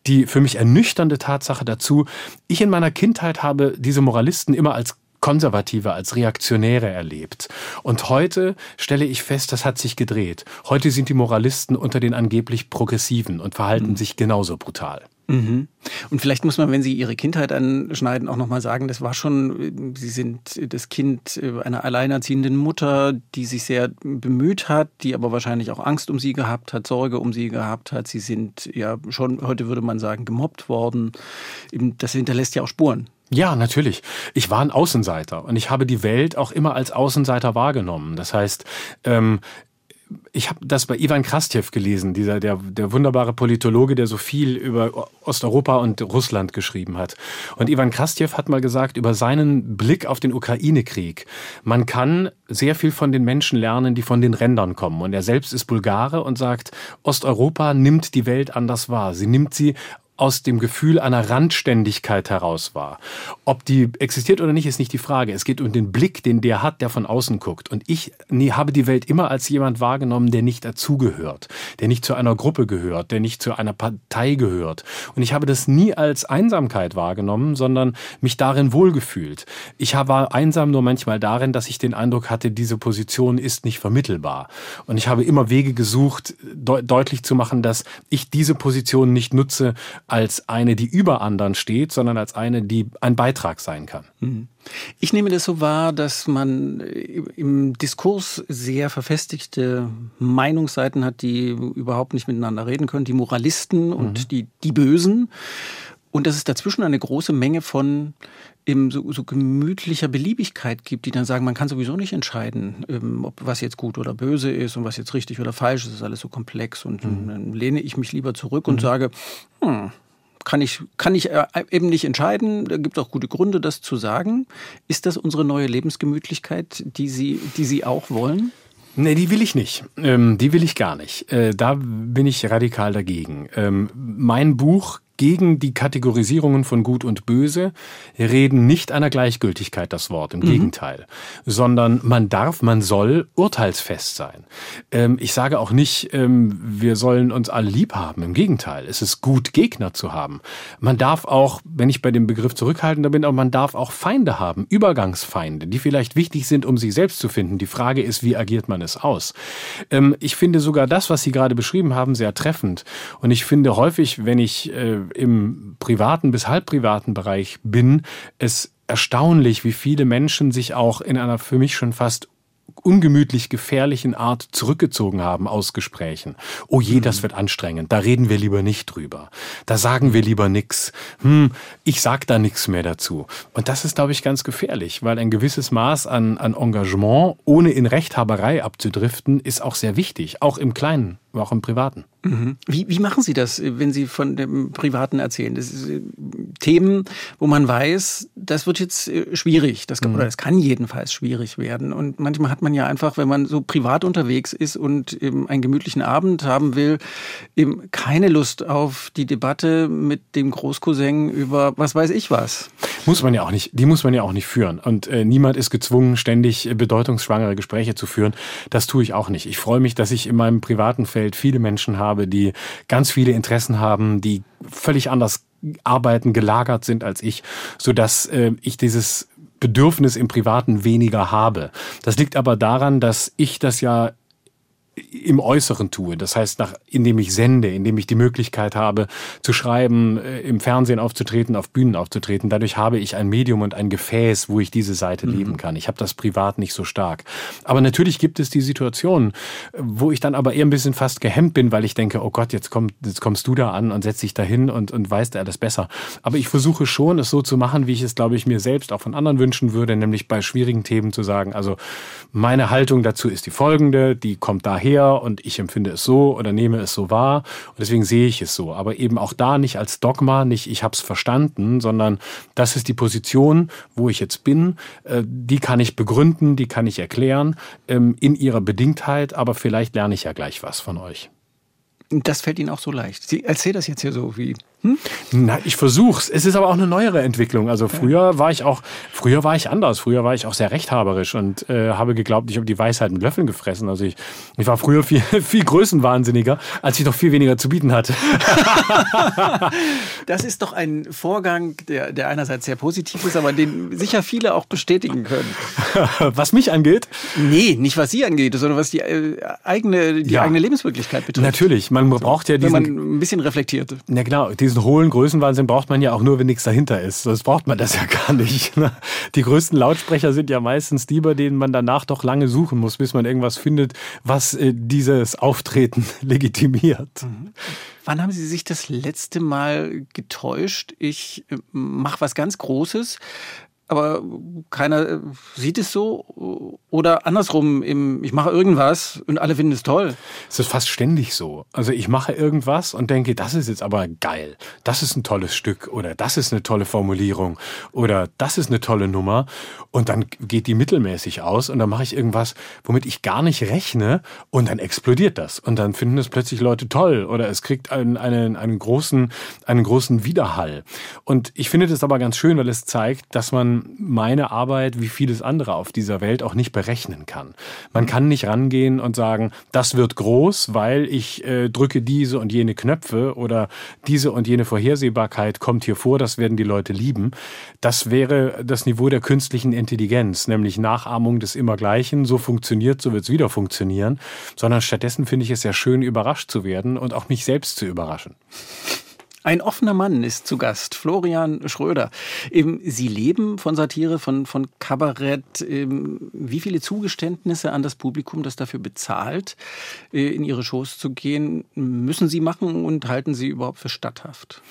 Speaker 4: die für mich ernüchternde Tatsache dazu. Ich in meiner Kindheit habe diese Moralisten immer als Konservative, als Reaktionäre erlebt. Und heute stelle ich fest, das hat sich gedreht. Heute sind die Moralisten unter den angeblich Progressiven und verhalten mhm. sich genauso brutal.
Speaker 3: Mhm. Und vielleicht muss man, wenn Sie Ihre Kindheit anschneiden, auch nochmal sagen, das war schon, Sie sind das Kind einer alleinerziehenden Mutter, die sich sehr bemüht hat, die aber wahrscheinlich auch Angst um Sie gehabt hat, Sorge um Sie gehabt hat. Sie sind ja schon, heute würde man sagen, gemobbt worden. Das hinterlässt ja auch Spuren.
Speaker 4: Ja, natürlich. Ich war ein Außenseiter und ich habe die Welt auch immer als Außenseiter wahrgenommen. Das heißt, ähm, ich habe das bei Ivan Krastjew gelesen, dieser der, der wunderbare Politologe, der so viel über Osteuropa und Russland geschrieben hat. Und Ivan Krastjew hat mal gesagt über seinen Blick auf den Ukraine-Krieg. Man kann sehr viel von den Menschen lernen, die von den Rändern kommen. Und er selbst ist Bulgare und sagt, Osteuropa nimmt die Welt anders wahr. Sie nimmt sie aus dem Gefühl einer Randständigkeit heraus war. Ob die existiert oder nicht, ist nicht die Frage. Es geht um den Blick, den der hat, der von außen guckt. Und ich nee, habe die Welt immer als jemand wahrgenommen, der nicht dazugehört, der nicht zu einer Gruppe gehört, der nicht zu einer Partei gehört. Und ich habe das nie als Einsamkeit wahrgenommen, sondern mich darin wohlgefühlt. Ich war einsam nur manchmal darin, dass ich den Eindruck hatte, diese Position ist nicht vermittelbar. Und ich habe immer Wege gesucht, de deutlich zu machen, dass ich diese Position nicht nutze, als eine, die über anderen steht, sondern als eine, die ein Beitrag sein kann. Mhm.
Speaker 3: Ich nehme das so wahr, dass man im Diskurs sehr verfestigte Meinungsseiten hat, die überhaupt nicht miteinander reden können, die Moralisten und mhm. die, die Bösen. Und dass es dazwischen eine große Menge von eben so, so gemütlicher Beliebigkeit gibt, die dann sagen, man kann sowieso nicht entscheiden, ähm, ob was jetzt gut oder böse ist und was jetzt richtig oder falsch ist. Ist alles so komplex. Und mhm. dann lehne ich mich lieber zurück und mhm. sage, hm, kann ich, kann ich äh, eben nicht entscheiden. Da gibt es auch gute Gründe, das zu sagen. Ist das unsere neue Lebensgemütlichkeit, die Sie, die Sie auch wollen?
Speaker 4: Nee, die will ich nicht. Ähm, die will ich gar nicht. Äh, da bin ich radikal dagegen. Ähm, mein Buch gegen die Kategorisierungen von Gut und Böse, reden nicht einer Gleichgültigkeit das Wort, im mhm. Gegenteil, sondern man darf, man soll urteilsfest sein. Ähm, ich sage auch nicht, ähm, wir sollen uns alle lieb haben, im Gegenteil, es ist gut, Gegner zu haben. Man darf auch, wenn ich bei dem Begriff zurückhaltender bin, aber man darf auch Feinde haben, Übergangsfeinde, die vielleicht wichtig sind, um sich selbst zu finden. Die Frage ist, wie agiert man es aus? Ähm, ich finde sogar das, was Sie gerade beschrieben haben, sehr treffend. Und ich finde häufig, wenn ich äh, im privaten bis halbprivaten Bereich bin, es erstaunlich, wie viele Menschen sich auch in einer für mich schon fast ungemütlich gefährlichen Art zurückgezogen haben aus Gesprächen. Oh je, das mhm. wird anstrengend. Da reden wir lieber nicht drüber. Da sagen wir lieber nix. Hm, ich sag da nichts mehr dazu. Und das ist, glaube ich, ganz gefährlich, weil ein gewisses Maß an, an Engagement, ohne in Rechthaberei abzudriften, ist auch sehr wichtig, auch im Kleinen auch im Privaten.
Speaker 3: Mhm. Wie, wie machen Sie das, wenn Sie von dem Privaten erzählen? Das ist äh, Themen, wo man weiß, das wird jetzt äh, schwierig, das kann, mhm. oder es kann jedenfalls schwierig werden. Und manchmal hat man ja einfach, wenn man so privat unterwegs ist und eben einen gemütlichen Abend haben will, eben keine Lust auf die Debatte mit dem Großcousin über was weiß ich was.
Speaker 4: Muss man ja auch nicht, die muss man ja auch nicht führen. Und äh, niemand ist gezwungen, ständig bedeutungsschwangere Gespräche zu führen. Das tue ich auch nicht. Ich freue mich, dass ich in meinem privaten Feld viele Menschen habe, die ganz viele Interessen haben, die völlig anders arbeiten, gelagert sind als ich, so dass äh, ich dieses Bedürfnis im Privaten weniger habe. Das liegt aber daran, dass ich das ja im Äußeren tue. Das heißt, nach, indem ich sende, indem ich die Möglichkeit habe, zu schreiben, äh, im Fernsehen aufzutreten, auf Bühnen aufzutreten. Dadurch habe ich ein Medium und ein Gefäß, wo ich diese Seite mhm. leben kann. Ich habe das privat nicht so stark. Aber natürlich gibt es die Situation, wo ich dann aber eher ein bisschen fast gehemmt bin, weil ich denke, oh Gott, jetzt, komm, jetzt kommst du da an und setzt dich da hin und, und weißt alles besser. Aber ich versuche schon, es so zu machen, wie ich es, glaube ich, mir selbst auch von anderen wünschen würde, nämlich bei schwierigen Themen zu sagen, also meine Haltung dazu ist die folgende, die kommt daher her und ich empfinde es so oder nehme es so wahr und deswegen sehe ich es so. Aber eben auch da nicht als Dogma, nicht ich habe es verstanden, sondern das ist die Position, wo ich jetzt bin. Äh, die kann ich begründen, die kann ich erklären ähm, in ihrer Bedingtheit, aber vielleicht lerne ich ja gleich was von euch.
Speaker 3: Das fällt Ihnen auch so leicht. Sie erzählen das jetzt hier so wie
Speaker 4: hm? Na, ich versuch's. Es ist aber auch eine neuere Entwicklung. Also früher war ich auch, früher war ich anders. Früher war ich auch sehr rechthaberisch und äh, habe geglaubt, ich habe die Weisheit mit Löffeln gefressen. Also ich, ich war früher viel, viel größenwahnsinniger, als ich noch viel weniger zu bieten hatte.
Speaker 3: das ist doch ein Vorgang, der, der einerseits sehr positiv ist, aber den sicher viele auch bestätigen können.
Speaker 4: was mich angeht?
Speaker 3: Nee, nicht was Sie angeht, sondern was die äh, eigene, die ja. eigene Lebenswirklichkeit betrifft.
Speaker 4: Natürlich, man braucht ja diesen...
Speaker 3: Wenn man ein bisschen reflektiert.
Speaker 4: Na genau, diesen diesen hohlen Größenwahnsinn braucht man ja auch nur, wenn nichts dahinter ist. Sonst braucht man das ja gar nicht. Ne? Die größten Lautsprecher sind ja meistens die, bei denen man danach doch lange suchen muss, bis man irgendwas findet, was äh, dieses Auftreten legitimiert. Mhm.
Speaker 3: Wann haben Sie sich das letzte Mal getäuscht? Ich äh, mache was ganz Großes, aber keiner äh, sieht es so oder andersrum, im, ich mache irgendwas und alle finden es toll.
Speaker 4: Es ist fast ständig so. Also ich mache irgendwas und denke, das ist jetzt aber geil. Das ist ein tolles Stück oder das ist eine tolle Formulierung oder das ist eine tolle Nummer und dann geht die mittelmäßig aus und dann mache ich irgendwas, womit ich gar nicht rechne und dann explodiert das und dann finden es plötzlich Leute toll oder es kriegt einen, einen, einen, großen, einen großen Widerhall. Und ich finde das aber ganz schön, weil es zeigt, dass man meine Arbeit wie vieles andere auf dieser Welt auch nicht berechnen kann. Man kann nicht rangehen und sagen, das wird groß, weil ich äh, drücke diese und jene Knöpfe oder diese und jene Vorhersehbarkeit kommt hier vor, das werden die Leute lieben. Das wäre das Niveau der künstlichen Intelligenz, nämlich Nachahmung des Immergleichen. So funktioniert, so wird es wieder funktionieren. Sondern stattdessen finde ich es sehr schön, überrascht zu werden und auch mich selbst zu überraschen.
Speaker 3: Ein offener Mann ist zu Gast, Florian Schröder. Sie leben von Satire, von, von Kabarett. Wie viele Zugeständnisse an das Publikum, das dafür bezahlt, äh, in Ihre Shows zu gehen, müssen Sie machen und halten Sie überhaupt für statthaft?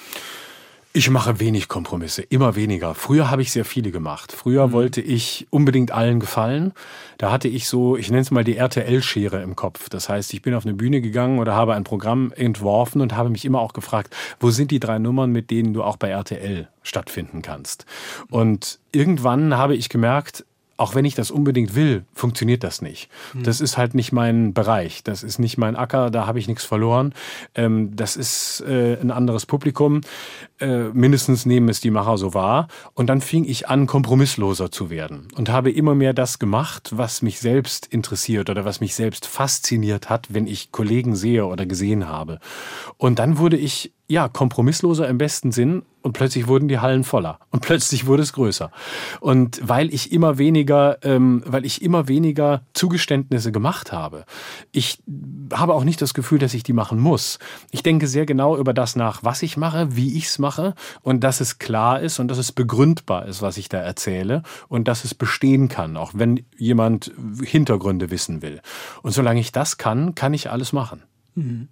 Speaker 4: Ich mache wenig Kompromisse, immer weniger. Früher habe ich sehr viele gemacht. Früher mhm. wollte ich unbedingt allen gefallen. Da hatte ich so, ich nenne es mal die RTL-Schere im Kopf. Das heißt, ich bin auf eine Bühne gegangen oder habe ein Programm entworfen und habe mich immer auch gefragt, wo sind die drei Nummern, mit denen du auch bei RTL stattfinden kannst? Und irgendwann habe ich gemerkt, auch wenn ich das unbedingt will, funktioniert das nicht. Mhm. Das ist halt nicht mein Bereich. Das ist nicht mein Acker, da habe ich nichts verloren. Ähm, das ist äh, ein anderes Publikum. Äh, mindestens nehmen es die Macher so wahr. Und dann fing ich an, kompromissloser zu werden und habe immer mehr das gemacht, was mich selbst interessiert oder was mich selbst fasziniert hat, wenn ich Kollegen sehe oder gesehen habe. Und dann wurde ich ja, kompromissloser im besten Sinn und plötzlich wurden die Hallen voller und plötzlich wurde es größer. Und weil ich immer weniger, ähm, weil ich immer weniger Zugeständnisse gemacht habe, ich habe auch nicht das Gefühl, dass ich die machen muss. Ich denke sehr genau über das nach, was ich mache, wie ich es mache und dass es klar ist und dass es begründbar ist, was ich da erzähle und dass es bestehen kann, auch wenn jemand Hintergründe wissen will. Und solange ich das kann, kann ich alles machen.
Speaker 3: Mhm.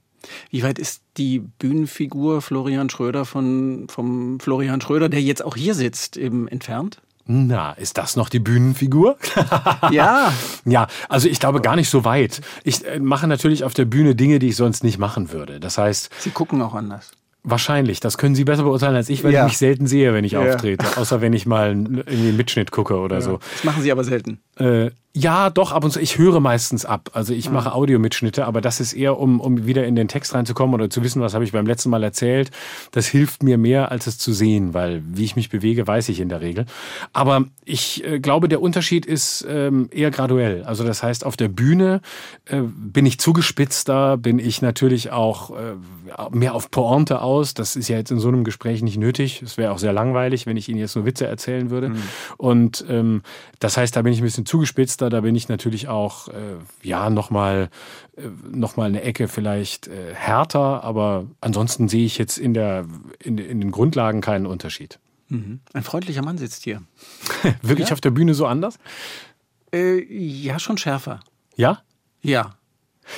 Speaker 3: Wie weit ist die Bühnenfigur Florian Schröder von, vom Florian Schröder, der jetzt auch hier sitzt, eben entfernt?
Speaker 4: Na, ist das noch die Bühnenfigur?
Speaker 3: ja.
Speaker 4: Ja, also ich glaube gar nicht so weit. Ich äh, mache natürlich auf der Bühne Dinge, die ich sonst nicht machen würde. Das heißt.
Speaker 3: Sie gucken auch anders.
Speaker 4: Wahrscheinlich, das können Sie besser beurteilen als ich, weil ja. ich mich selten sehe, wenn ich ja. auftrete. Außer wenn ich mal irgendwie einen Mitschnitt gucke oder ja. so.
Speaker 3: Das machen Sie aber selten.
Speaker 4: Äh, ja, doch, ab und zu. Ich höre meistens ab. Also ich mache Audiomitschnitte, aber das ist eher, um, um wieder in den Text reinzukommen oder zu wissen, was habe ich beim letzten Mal erzählt. Das hilft mir mehr, als es zu sehen, weil wie ich mich bewege, weiß ich in der Regel. Aber ich äh, glaube, der Unterschied ist ähm, eher graduell. Also das heißt, auf der Bühne äh, bin ich zugespitzter, bin ich natürlich auch äh, mehr auf Pointe aus. Das ist ja jetzt in so einem Gespräch nicht nötig. Es wäre auch sehr langweilig, wenn ich Ihnen jetzt nur Witze erzählen würde. Mhm. Und ähm, das heißt, da bin ich ein bisschen zugespitzter da bin ich natürlich auch äh, ja nochmal äh, noch mal eine Ecke vielleicht äh, härter, aber ansonsten sehe ich jetzt in, der, in, in den Grundlagen keinen Unterschied.
Speaker 3: Mhm. Ein freundlicher Mann sitzt hier.
Speaker 4: Wirklich ja? auf der Bühne so anders?
Speaker 3: Äh, ja, schon schärfer.
Speaker 4: Ja?
Speaker 3: Ja.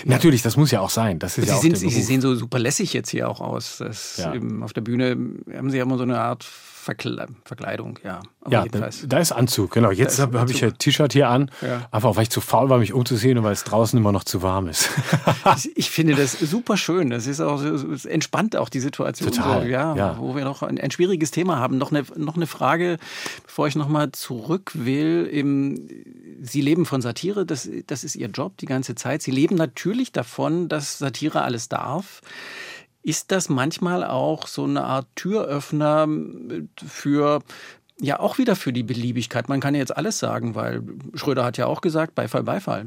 Speaker 4: Natürlich, das muss ja auch sein. Das ist
Speaker 3: Sie,
Speaker 4: ja auch
Speaker 3: sind, Sie sehen so super lässig jetzt hier auch aus. Ja. auf der Bühne haben Sie ja immer so eine Art Verkle Verkleidung, ja.
Speaker 4: ja, da, da, ist Anzug, genau. Jetzt habe hab ich ein T-Shirt hier an, ja. einfach weil ich zu faul war, mich umzusehen und weil es draußen immer noch zu warm ist.
Speaker 3: ich finde das super schön. Das ist auch es entspannt auch die Situation.
Speaker 4: Total,
Speaker 3: so, ja, ja, Wo wir noch ein, ein, schwieriges Thema haben. Noch eine, noch eine Frage, bevor ich nochmal zurück will. Im, Sie leben von Satire, das, das ist Ihr Job die ganze Zeit. Sie leben natürlich davon, dass Satire alles darf. Ist das manchmal auch so eine Art Türöffner für ja auch wieder für die Beliebigkeit? Man kann ja jetzt alles sagen, weil Schröder hat ja auch gesagt, Beifall, Beifall.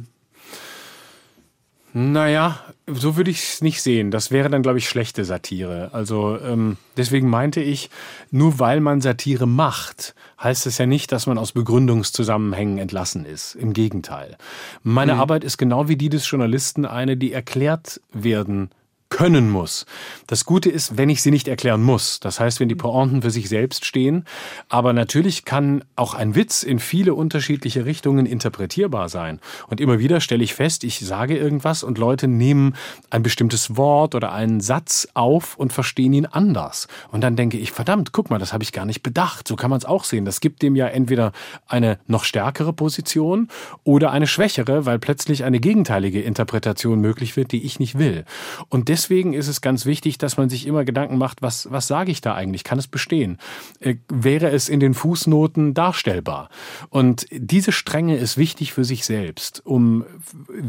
Speaker 4: Naja, so würde ich es nicht sehen. Das wäre dann, glaube ich, schlechte Satire. Also ähm, deswegen meinte ich, nur weil man Satire macht, heißt es ja nicht, dass man aus Begründungszusammenhängen entlassen ist. Im Gegenteil. Meine mhm. Arbeit ist genau wie die des Journalisten eine, die erklärt werden können muss. Das Gute ist, wenn ich sie nicht erklären muss. Das heißt, wenn die Pointen für sich selbst stehen. Aber natürlich kann auch ein Witz in viele unterschiedliche Richtungen interpretierbar sein. Und immer wieder stelle ich fest, ich sage irgendwas und Leute nehmen ein bestimmtes Wort oder einen Satz auf und verstehen ihn anders. Und dann denke ich, verdammt, guck mal, das habe ich gar nicht bedacht. So kann man es auch sehen. Das gibt dem ja entweder eine noch stärkere Position oder eine schwächere, weil plötzlich eine gegenteilige Interpretation möglich wird, die ich nicht will. Und deswegen ist es ganz wichtig, dass man sich immer Gedanken macht, was, was sage ich da eigentlich? Kann es bestehen? Äh, wäre es in den Fußnoten darstellbar? Und diese Strenge ist wichtig für sich selbst, um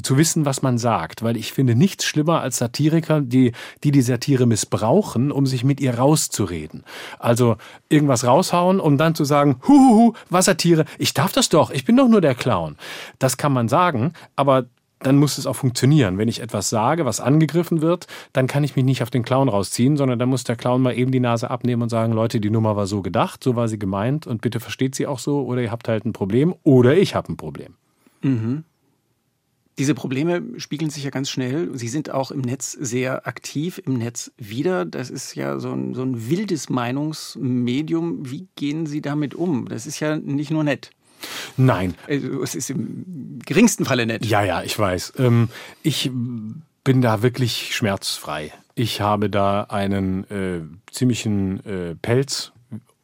Speaker 4: zu wissen, was man sagt, weil ich finde nichts schlimmer als Satiriker, die die, die Satire missbrauchen, um sich mit ihr rauszureden. Also irgendwas raushauen, um dann zu sagen, huhuhu, was Satire, ich darf das doch, ich bin doch nur der Clown. Das kann man sagen, aber dann muss es auch funktionieren. Wenn ich etwas sage, was angegriffen wird, dann kann ich mich nicht auf den Clown rausziehen, sondern dann muss der Clown mal eben die Nase abnehmen und sagen, Leute, die Nummer war so gedacht, so war sie gemeint und bitte versteht sie auch so oder ihr habt halt ein Problem oder ich habe ein Problem.
Speaker 3: Mhm. Diese Probleme spiegeln sich ja ganz schnell. Sie sind auch im Netz sehr aktiv, im Netz wieder. Das ist ja so ein, so ein wildes Meinungsmedium. Wie gehen Sie damit um? Das ist ja nicht nur nett.
Speaker 4: Nein.
Speaker 3: Also, es ist im geringsten Falle nett.
Speaker 4: Ja, ja, ich weiß. Ähm, ich bin da wirklich schmerzfrei. Ich habe da einen äh, ziemlichen äh, Pelz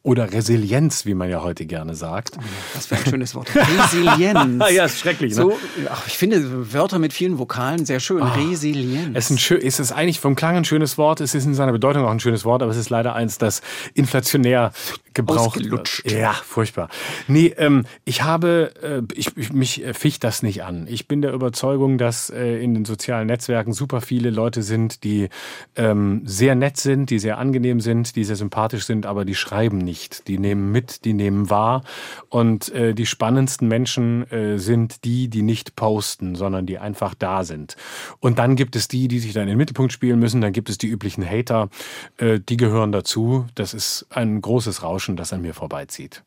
Speaker 4: oder Resilienz, wie man ja heute gerne sagt.
Speaker 3: Was für ein schönes Wort. Resilienz.
Speaker 4: ja, ist schrecklich. Ne?
Speaker 3: So, ach, ich finde Wörter mit vielen Vokalen sehr schön.
Speaker 4: Ah,
Speaker 3: Resilienz.
Speaker 4: Es ist, ein schön, es ist eigentlich vom Klang ein schönes Wort, es ist in seiner Bedeutung auch ein schönes Wort, aber es ist leider eins, das inflationär gebraucht wird. Ja, furchtbar. Nee, ähm, ich habe, äh, ich, ich, mich äh, ficht das nicht an. Ich bin der Überzeugung, dass äh, in den sozialen Netzwerken super viele Leute sind, die ähm, sehr nett sind, die sehr angenehm sind, die sehr sympathisch sind, aber die schreiben nicht nicht. Die nehmen mit, die nehmen wahr. Und äh, die spannendsten Menschen äh, sind die, die nicht posten, sondern die einfach da sind. Und dann gibt es die, die sich dann in den Mittelpunkt spielen müssen. Dann gibt es die üblichen Hater. Äh, die gehören dazu. Das ist ein großes Rauschen, das an mir vorbeizieht.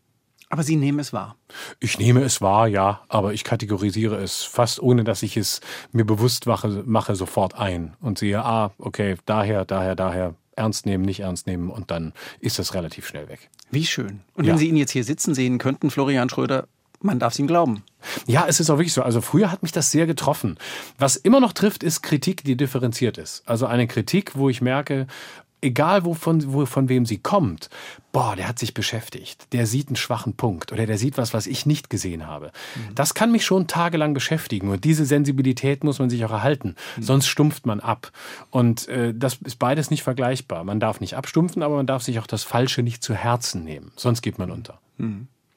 Speaker 3: Aber Sie nehmen es wahr.
Speaker 4: Ich nehme es wahr, ja, aber ich kategorisiere es fast ohne, dass ich es mir bewusst mache, mache sofort ein und sehe, ah, okay, daher, daher, daher, ernst nehmen, nicht ernst nehmen und dann ist das relativ schnell weg.
Speaker 3: Wie schön. Und
Speaker 4: Ja.
Speaker 3: wenn Sie ihn jetzt hier sitzen sehen könnten, Florian Schröder, man darf es ihm glauben.
Speaker 4: Ja, es ist auch wirklich so. Also früher hat mich das sehr getroffen. Was immer noch trifft, ist Kritik, die differenziert ist. Also eine Kritik, wo ich merke, egal wovon, wo, von wem sie kommt, boah, der hat sich beschäftigt. Der sieht einen schwachen Punkt oder der sieht was, was ich nicht gesehen habe. Das kann mich schon tagelang beschäftigen und diese Sensibilität muss man sich auch erhalten. Sonst stumpft man ab. Und äh, das ist beides nicht vergleichbar. Man darf nicht abstumpfen, aber man darf sich auch das Falsche nicht zu Herzen nehmen. Sonst geht man unter.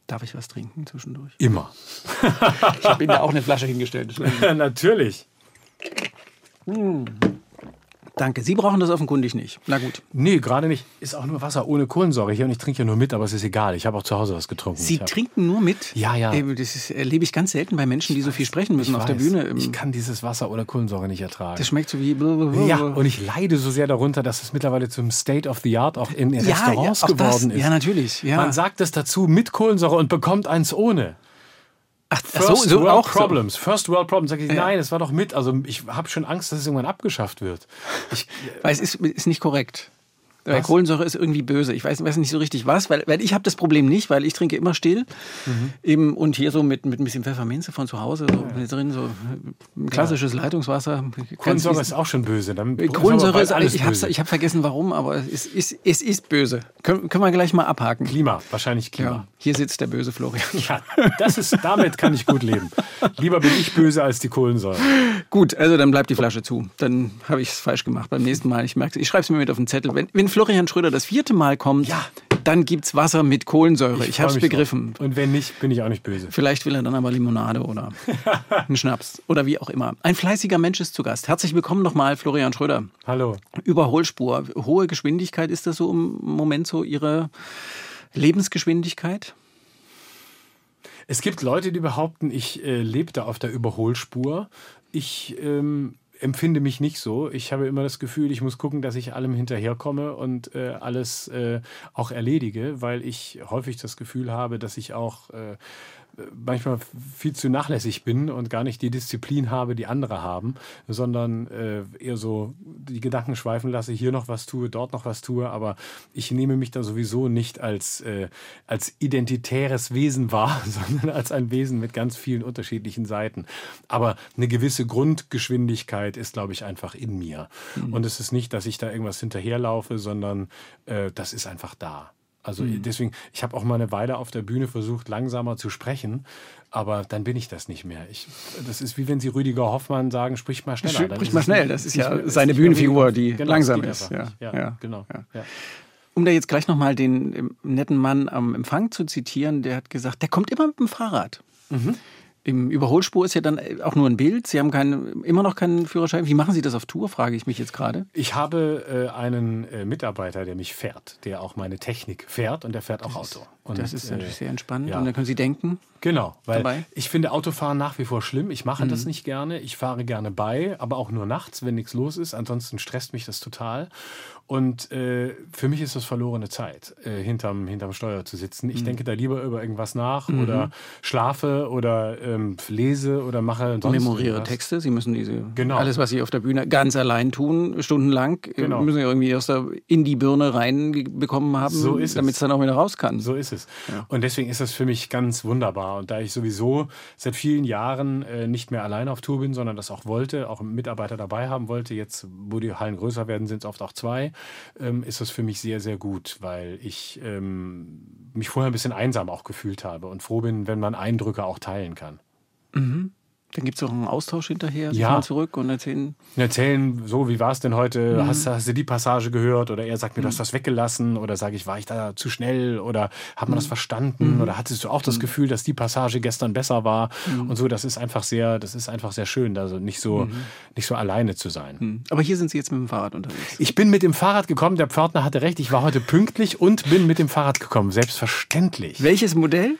Speaker 3: Darf ich was trinken zwischendurch?
Speaker 4: Immer.
Speaker 3: Ich habe Ihnen ja auch eine Flasche hingestellt.
Speaker 4: Natürlich.
Speaker 3: Danke. Sie brauchen das offenkundig nicht. Na gut.
Speaker 4: Nee, gerade nicht. Ist auch nur Wasser ohne Kohlensäure hier und ich trinke ja nur mit, aber es ist egal. Ich habe auch zu Hause was getrunken.
Speaker 3: Sie trinken nur mit?
Speaker 4: Ja, ja.
Speaker 3: Das ist, erlebe ich ganz selten bei Menschen, die so viel sprechen müssen
Speaker 4: ich
Speaker 3: auf der
Speaker 4: weiß,
Speaker 3: Bühne.
Speaker 4: Ich kann dieses Wasser ohne Kohlensäure nicht ertragen.
Speaker 3: Das schmeckt so wie. blablabla.
Speaker 4: ja, und ich leide so sehr darunter, dass es mittlerweile zum State of the Art auch in Restaurants
Speaker 3: auch
Speaker 4: geworden
Speaker 3: das.
Speaker 4: ist.
Speaker 3: Ja, natürlich. Ja.
Speaker 4: Man sagt es dazu mit Kohlensäure und bekommt eins ohne.
Speaker 3: Ach,
Speaker 4: First
Speaker 3: so, so
Speaker 4: World
Speaker 3: auch so.
Speaker 4: Problems. First World Problems. Sag ich, nein, das war doch mit. Also ich habe schon Angst, dass es irgendwann abgeschafft wird. Ich,
Speaker 3: Weil es ist, ist nicht korrekt. Weil
Speaker 4: Was?
Speaker 3: Kohlensäure ist irgendwie böse. Ich weiß, weiß nicht so richtig was, weil, weil ich habe das Problem nicht, weil ich trinke immer still.
Speaker 4: Mhm.
Speaker 3: Eben, und hier so mit, mit ein bisschen Pfefferminze von zu Hause so mit drin, so klassisches Leitungswasser. Ganz
Speaker 4: Kohlensäure ist auch schon böse. Dann
Speaker 3: Kohlensäure ist
Speaker 4: alles
Speaker 3: ich habe
Speaker 4: böse.
Speaker 3: ich hab vergessen warum, aber es ist, es ist böse. Können, können wir gleich mal abhaken.
Speaker 4: Klima, wahrscheinlich
Speaker 3: Ja,
Speaker 4: Klima.
Speaker 3: hier sitzt der böse Florian.
Speaker 4: Ja, das ist, damit kann ich gut leben. Lieber bin ich böse als die Kohlensäure.
Speaker 3: Gut, also dann bleibt die Flasche zu. Dann habe ich es falsch gemacht. Beim nächsten Mal, ich merke Ich schreibe es mir mit auf den Zettel. Wenn, wenn Florian Schröder das vierte Mal kommt,
Speaker 4: Ja.
Speaker 3: dann gibt's Wasser mit Kohlensäure. Ich,
Speaker 4: freu
Speaker 3: habe es begriffen.
Speaker 4: drauf. Und wenn nicht, bin ich auch nicht böse.
Speaker 3: Vielleicht will er dann aber Limonade oder einen Schnaps oder wie auch immer. Ein fleißiger Mensch ist zu Gast. Herzlich willkommen nochmal, Florian Schröder.
Speaker 4: Hallo.
Speaker 3: Überholspur, hohe Geschwindigkeit, ist das so im Moment so Ihre Lebensgeschwindigkeit?
Speaker 4: Es gibt Leute, die behaupten, ich äh, lebe da auf der Überholspur. Ich ähm, empfinde mich nicht so. Ich habe immer das Gefühl, ich muss gucken, dass ich allem hinterherkomme und äh, alles äh, auch erledige, weil ich häufig das Gefühl habe, dass ich auch äh, manchmal viel zu nachlässig bin und gar nicht die Disziplin habe, die andere haben, sondern äh, eher so die Gedanken schweifen lasse, hier noch was tue, dort noch was tue, aber ich nehme mich da sowieso nicht als, äh, als identitäres Wesen wahr, sondern als ein Wesen mit ganz vielen unterschiedlichen Seiten. Aber eine gewisse Grundgeschwindigkeit ist, glaube ich, einfach in mir. Und es ist nicht, dass ich da irgendwas hinterherlaufe, sondern äh, das ist einfach da. Also deswegen, ich habe auch mal eine Weile auf der Bühne versucht, langsamer zu sprechen, aber dann bin ich das nicht mehr. Ich, das ist wie wenn Sie Rüdiger Hoffmann sagen, sprich mal schneller.
Speaker 3: Sprich
Speaker 4: ist
Speaker 3: mal schnell, das ist ja seine Bühnenfigur, die
Speaker 4: Genau,
Speaker 3: langsam ist. Ja.
Speaker 4: Ja,
Speaker 3: ja,
Speaker 4: genau.
Speaker 3: ja. Um da jetzt gleich nochmal den netten Mann am Empfang zu zitieren, der hat gesagt, der kommt immer mit dem Fahrrad.
Speaker 4: Mhm.
Speaker 3: Im Überholspur ist ja dann auch nur ein Bild. Sie haben keinen, immer noch keinen Führerschein. Wie machen Sie das auf Tour, frage ich mich jetzt gerade.
Speaker 4: Ich habe äh, einen äh, Mitarbeiter, der mich fährt, der auch meine Technik fährt und der fährt auch Auto. Und,
Speaker 3: Das ist natürlich
Speaker 4: äh,
Speaker 3: sehr entspannend.
Speaker 4: ja.
Speaker 3: Und dann können Sie denken,
Speaker 4: Genau, weil
Speaker 3: dabei? Mhm.
Speaker 4: ich finde Autofahren nach wie vor schlimm. Ich mache das nicht gerne. Ich fahre gerne bei, aber auch nur nachts, wenn nichts los ist. Ansonsten stresst mich das total. Und äh, für mich ist das verlorene Zeit, äh, hinterm, hinterm Steuer zu sitzen.
Speaker 3: Mhm.
Speaker 4: Ich denke da lieber über irgendwas nach oder schlafe oder ähm, lese oder mache sonst
Speaker 3: memoriere
Speaker 4: irgendwas.
Speaker 3: Texte. Sie müssen diese,
Speaker 4: Genau.
Speaker 3: alles, was Sie auf der Bühne ganz allein tun, stundenlang, äh,
Speaker 4: Genau.
Speaker 3: müssen Sie irgendwie erst in die Birne reinbekommen haben,
Speaker 4: So
Speaker 3: damit es dann auch wieder raus kann.
Speaker 4: So ist es. Und deswegen ist das für mich ganz wunderbar. Und da ich sowieso seit vielen Jahren äh, nicht mehr alleine auf Tour bin, sondern das auch wollte, auch Mitarbeiter dabei haben wollte, jetzt, wo die Hallen größer werden, sind es oft auch zwei, ähm, ist das für mich sehr, sehr gut, weil ich ähm, mich vorher ein bisschen einsam auch gefühlt habe und froh bin, wenn man Eindrücke auch teilen kann.
Speaker 3: Mhm. Dann gibt es auch einen Austausch hinterher. Sie
Speaker 4: Ja.
Speaker 3: fahren zurück und erzählen.
Speaker 4: Erzählen, so, wie war es denn heute?
Speaker 3: Mhm.
Speaker 4: Hast, hast du die Passage gehört? Oder er sagt mir, du hast das weggelassen? Oder sage ich, war ich da zu schnell? Oder hat
Speaker 3: Mhm.
Speaker 4: man das verstanden? Oder hattest du auch das Gefühl, dass die Passage gestern besser war?
Speaker 3: Mhm.
Speaker 4: Und so, das ist einfach sehr, das ist einfach sehr schön, also nicht so,
Speaker 3: Mhm.
Speaker 4: nicht so alleine zu sein.
Speaker 3: Aber hier sind Sie jetzt mit dem Fahrrad unterwegs.
Speaker 4: Ich bin mit dem Fahrrad gekommen, der Pförtner hatte recht, ich war heute pünktlich und bin mit dem Fahrrad gekommen, selbstverständlich.
Speaker 3: Welches Modell?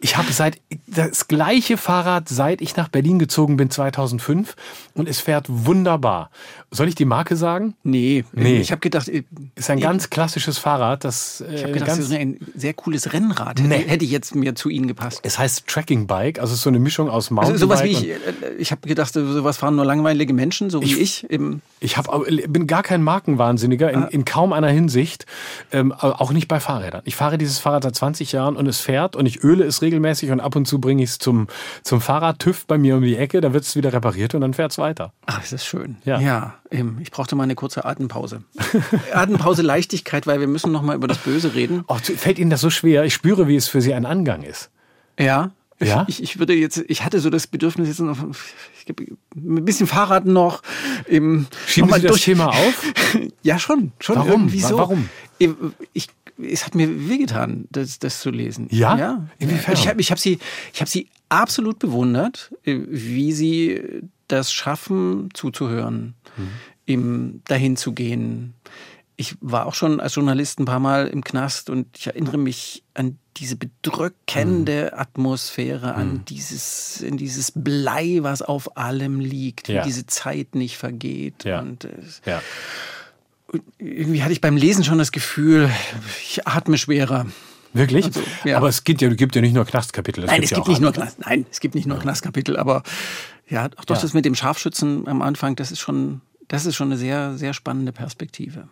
Speaker 4: Ich habe seit das gleiche Fahrrad, seit ich nach Berlin gezogen bin 2005 und es fährt wunderbar. Soll ich die Marke sagen?
Speaker 3: Nee,
Speaker 4: Nee.
Speaker 3: ich habe gedacht, ich
Speaker 4: Ist ein ganz klassisches Fahrrad, das äh,
Speaker 3: habe gedacht,
Speaker 4: ganz,
Speaker 3: das ist ein sehr cooles Rennrad. Hätte,
Speaker 4: Nee.
Speaker 3: hätte jetzt mir zu Ihnen gepasst.
Speaker 4: es heißt Tracking Bike, also so eine Mischung aus
Speaker 3: Also
Speaker 4: Mountainbike
Speaker 3: sowas wie ich, äh, ich habe gedacht, sowas fahren nur langweilige Menschen, so wie ich. Im,
Speaker 4: Ich hab, bin gar kein Markenwahnsinniger in, in kaum einer Hinsicht, ähm, auch nicht bei Fahrrädern. Ich fahre dieses Fahrrad seit 20 Jahren und es fährt und ich öle es regelmäßig und ab und zu bringe ich es zum, zum Fahrradtüv bei mir um die Ecke, da wird es wieder repariert und dann fährt es weiter.
Speaker 3: ach, das ist schön.
Speaker 4: Ja.
Speaker 3: ja ähm, ich brauchte mal eine kurze Atempause. Atempause Leichtigkeit, weil wir müssen noch mal über das Böse reden.
Speaker 4: Oh, fällt Ihnen das so schwer? Ich spüre, wie es für Sie ein Angang ist.
Speaker 3: Ja.
Speaker 4: Ja?
Speaker 3: Ich, ich würde jetzt, ich hatte so das Bedürfnis jetzt noch, ein bisschen Fahrrad noch. Im,
Speaker 4: Schieben
Speaker 3: noch mal
Speaker 4: Sie das Thema auf?
Speaker 3: Ja, schon, schon
Speaker 4: Warum?
Speaker 3: irgendwie so.
Speaker 4: warum?
Speaker 3: Ich, es hat mir wehgetan, das, das zu lesen.
Speaker 4: Ja?
Speaker 3: ja.
Speaker 4: Inwiefern?
Speaker 3: Ich habe ich hab sie, ich hab sie absolut bewundert, äh, wie sie das schaffen, zuzuhören,
Speaker 4: Mhm.
Speaker 3: im dahin zu gehen. Ich war auch schon als Journalist ein paar Mal im Knast und ich erinnere mich an diese bedrückende
Speaker 4: Mhm.
Speaker 3: Atmosphäre, an dieses, in dieses Blei, was auf allem liegt,
Speaker 4: Ja.
Speaker 3: wie diese Zeit nicht vergeht.
Speaker 4: Ja.
Speaker 3: Und es,
Speaker 4: Ja.
Speaker 3: Irgendwie hatte ich beim Lesen schon das Gefühl, ich atme schwerer.
Speaker 4: Wirklich?
Speaker 3: Also, ja.
Speaker 4: Aber es gibt ja, gibt ja nicht nur Knastkapitel.
Speaker 3: Nein, es
Speaker 4: ja
Speaker 3: gibt
Speaker 4: auch
Speaker 3: nicht nur. Knast, nein, es gibt nicht nur Knastkapitel, aber ja, auch doch
Speaker 4: Ja.
Speaker 3: das mit dem Scharfschützen am Anfang, das ist schon, das ist schon eine sehr, sehr spannende Perspektive.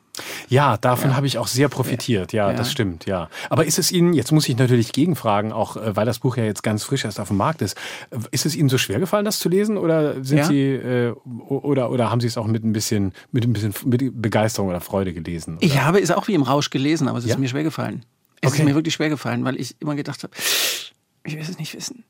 Speaker 4: Ja, davon habe ich auch sehr profitiert. Ja,
Speaker 3: Ja.
Speaker 4: das stimmt, ja. Aber ist es Ihnen, jetzt muss ich natürlich gegenfragen, auch äh, weil das Buch ja jetzt ganz frisch erst auf dem Markt ist, äh, ist es Ihnen so schwer gefallen, das zu lesen? Oder sind
Speaker 3: Ja.
Speaker 4: Sie äh, oder, oder haben Sie es auch mit ein bisschen, mit ein bisschen mit Begeisterung oder Freude gelesen?
Speaker 3: Ich habe es auch wie im Rausch gelesen, aber es ist
Speaker 4: Ja?
Speaker 3: mir schwer gefallen. Es
Speaker 4: Okay.
Speaker 3: ist mir wirklich schwer gefallen, weil ich immer gedacht habe, ich will es nicht wissen.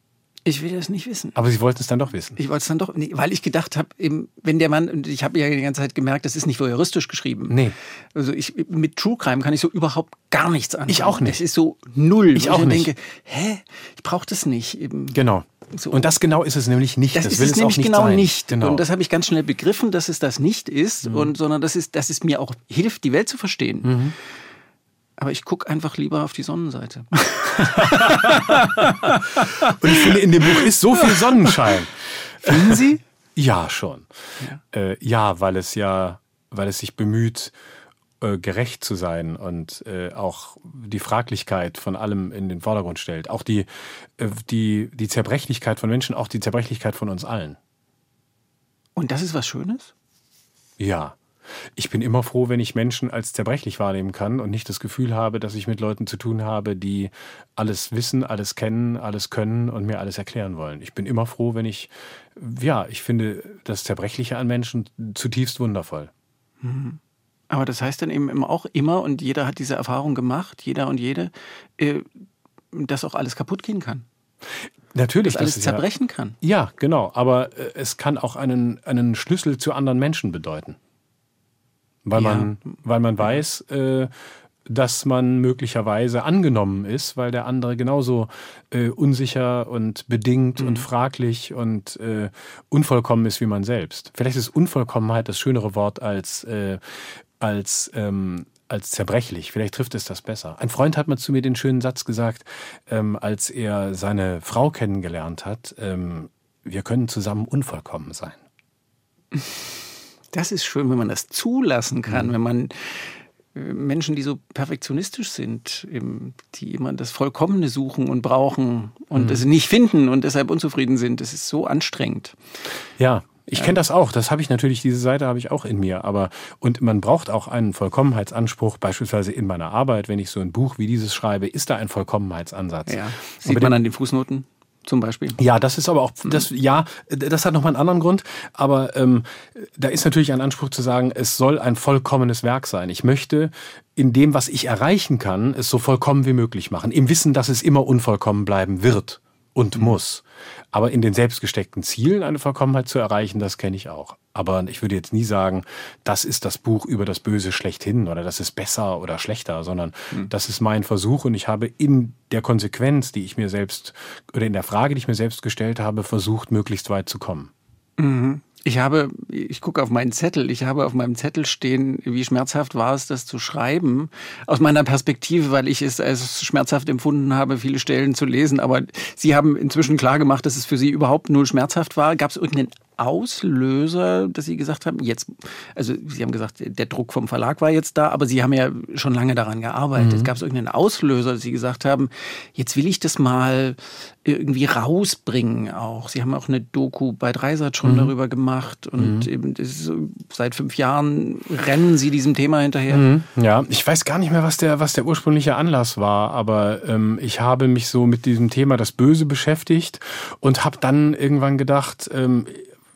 Speaker 3: Ich will es nicht wissen.
Speaker 4: Aber Sie wollten es dann doch wissen.
Speaker 3: Ich wollte es dann doch, nee, weil ich gedacht habe, eben, wenn der Mann, und ich habe ja die ganze Zeit gemerkt, das ist nicht voyeuristisch geschrieben.
Speaker 4: Nee.
Speaker 3: Also ich, mit True Crime kann ich so überhaupt gar nichts anfangen.
Speaker 4: Ich auch nicht.
Speaker 3: Das ist so null.
Speaker 4: Ich auch
Speaker 3: dann
Speaker 4: nicht.
Speaker 3: denke, hä, ich brauche das nicht. Eben.
Speaker 4: Genau.
Speaker 3: So.
Speaker 4: Und das genau ist es nämlich nicht.
Speaker 3: Das,
Speaker 4: Das,
Speaker 3: ist
Speaker 4: will
Speaker 3: es
Speaker 4: es
Speaker 3: nämlich
Speaker 4: nicht
Speaker 3: genau
Speaker 4: sein.
Speaker 3: nicht.
Speaker 4: Genau. Mhm.
Speaker 3: Und das habe ich ganz schnell begriffen, dass es das nicht ist, und, sondern dass es, dass es mir auch hilft, die Welt zu verstehen.
Speaker 4: Mhm.
Speaker 3: Aber ich gucke einfach lieber auf die Sonnenseite.
Speaker 4: Und ich finde, in dem Buch ist so viel Sonnenschein.
Speaker 3: Finden Sie?
Speaker 4: Ja, schon. Ja, äh, ja weil es ja, weil es sich bemüht, äh, gerecht zu sein und äh, auch die Fraglichkeit von allem in den Vordergrund stellt. Auch die, äh, die, die Zerbrechlichkeit von Menschen, auch die Zerbrechlichkeit von uns allen.
Speaker 3: Und das ist was Schönes?
Speaker 4: Ja. Ich bin immer froh, wenn ich Menschen als zerbrechlich wahrnehmen kann und nicht das Gefühl habe, dass ich mit Leuten zu tun habe, die alles wissen, alles kennen, alles können und mir alles erklären wollen. Ich bin immer froh, wenn ich, ja, ich finde das Zerbrechliche an Menschen zutiefst wundervoll.
Speaker 3: Aber das heißt dann eben auch immer, und jeder hat diese Erfahrung gemacht, jeder und jede, äh, dass auch alles kaputt gehen kann.
Speaker 4: Natürlich,
Speaker 3: Dass alles
Speaker 4: das ist ja-
Speaker 3: zerbrechen kann.
Speaker 4: Ja, genau. Aber äh, es kann auch einen, einen Schlüssel zu anderen Menschen bedeuten. Weil,
Speaker 3: Ja.
Speaker 4: man, weil man weiß, äh, dass man möglicherweise angenommen ist, weil der andere genauso äh, unsicher und bedingt
Speaker 3: Mhm.
Speaker 4: und fraglich und äh, unvollkommen ist wie man selbst. Vielleicht ist Unvollkommenheit das schönere Wort als, äh, als, ähm, als zerbrechlich. Vielleicht trifft es das besser. Ein Freund hat mal zu mir den schönen Satz gesagt, ähm, als er seine Frau kennengelernt hat, ähm, wir können zusammen unvollkommen sein.
Speaker 3: Das ist schön, wenn man das zulassen
Speaker 4: Mhm.
Speaker 3: kann, wenn man äh, Menschen, die so perfektionistisch sind, die immer das Vollkommene suchen und brauchen und
Speaker 4: Mhm.
Speaker 3: es nicht finden und deshalb unzufrieden sind. Das ist so anstrengend.
Speaker 4: Ja, ich kenne das auch. Das habe ich natürlich, diese Seite habe ich auch in mir. Aber und man braucht auch einen Vollkommenheitsanspruch, beispielsweise in meiner Arbeit, wenn ich so ein Buch wie dieses schreibe, ist da ein Vollkommenheitsansatz.
Speaker 3: Ja.
Speaker 4: Aber
Speaker 3: Sieht
Speaker 4: den-
Speaker 3: man an den Fußnoten. Zum Beispiel.
Speaker 4: Ja, das ist aber auch, das, ja, das hat nochmal einen anderen Grund. Aber ähm, da ist natürlich ein Anspruch zu sagen, es soll ein vollkommenes Werk sein. Ich möchte in dem, was ich erreichen kann, es so vollkommen wie möglich machen. Im Wissen, dass es immer unvollkommen bleiben wird und mhm. muss. Aber in den selbstgesteckten Zielen eine Vollkommenheit zu erreichen, das kenne ich auch. Aber ich würde jetzt nie sagen, das ist das Buch über das Böse schlechthin oder das ist besser oder schlechter, sondern mhm. das ist mein Versuch und ich habe in der Konsequenz, die ich mir selbst oder in der Frage, die ich mir selbst gestellt habe, versucht, möglichst weit zu kommen.
Speaker 3: Mhm. Ich habe, ich gucke auf meinen Zettel, ich habe auf meinem Zettel stehen, wie schmerzhaft war es, das zu schreiben. Aus meiner Perspektive, weil ich es als schmerzhaft empfunden habe, viele Stellen zu lesen. Aber Sie haben inzwischen klar gemacht, dass es für Sie überhaupt null schmerzhaft war. Gab es irgendeinen Auslöser, dass Sie gesagt haben, jetzt, also Sie haben gesagt, der Druck vom Verlag war jetzt da, aber Sie haben ja schon lange daran gearbeitet. Mhm. Gab es irgendeinen Auslöser, dass Sie gesagt haben, jetzt will ich das mal irgendwie rausbringen auch. Sie haben auch eine Doku bei Dreisat schon mhm. darüber gemacht und mhm. eben ist, seit fünf Jahren rennen Sie diesem Thema hinterher. Mhm.
Speaker 4: Ja, ich weiß gar nicht mehr, was der, was der ursprüngliche Anlass war, aber ähm, ich habe mich so mit diesem Thema das Böse beschäftigt und habe dann irgendwann gedacht, ähm,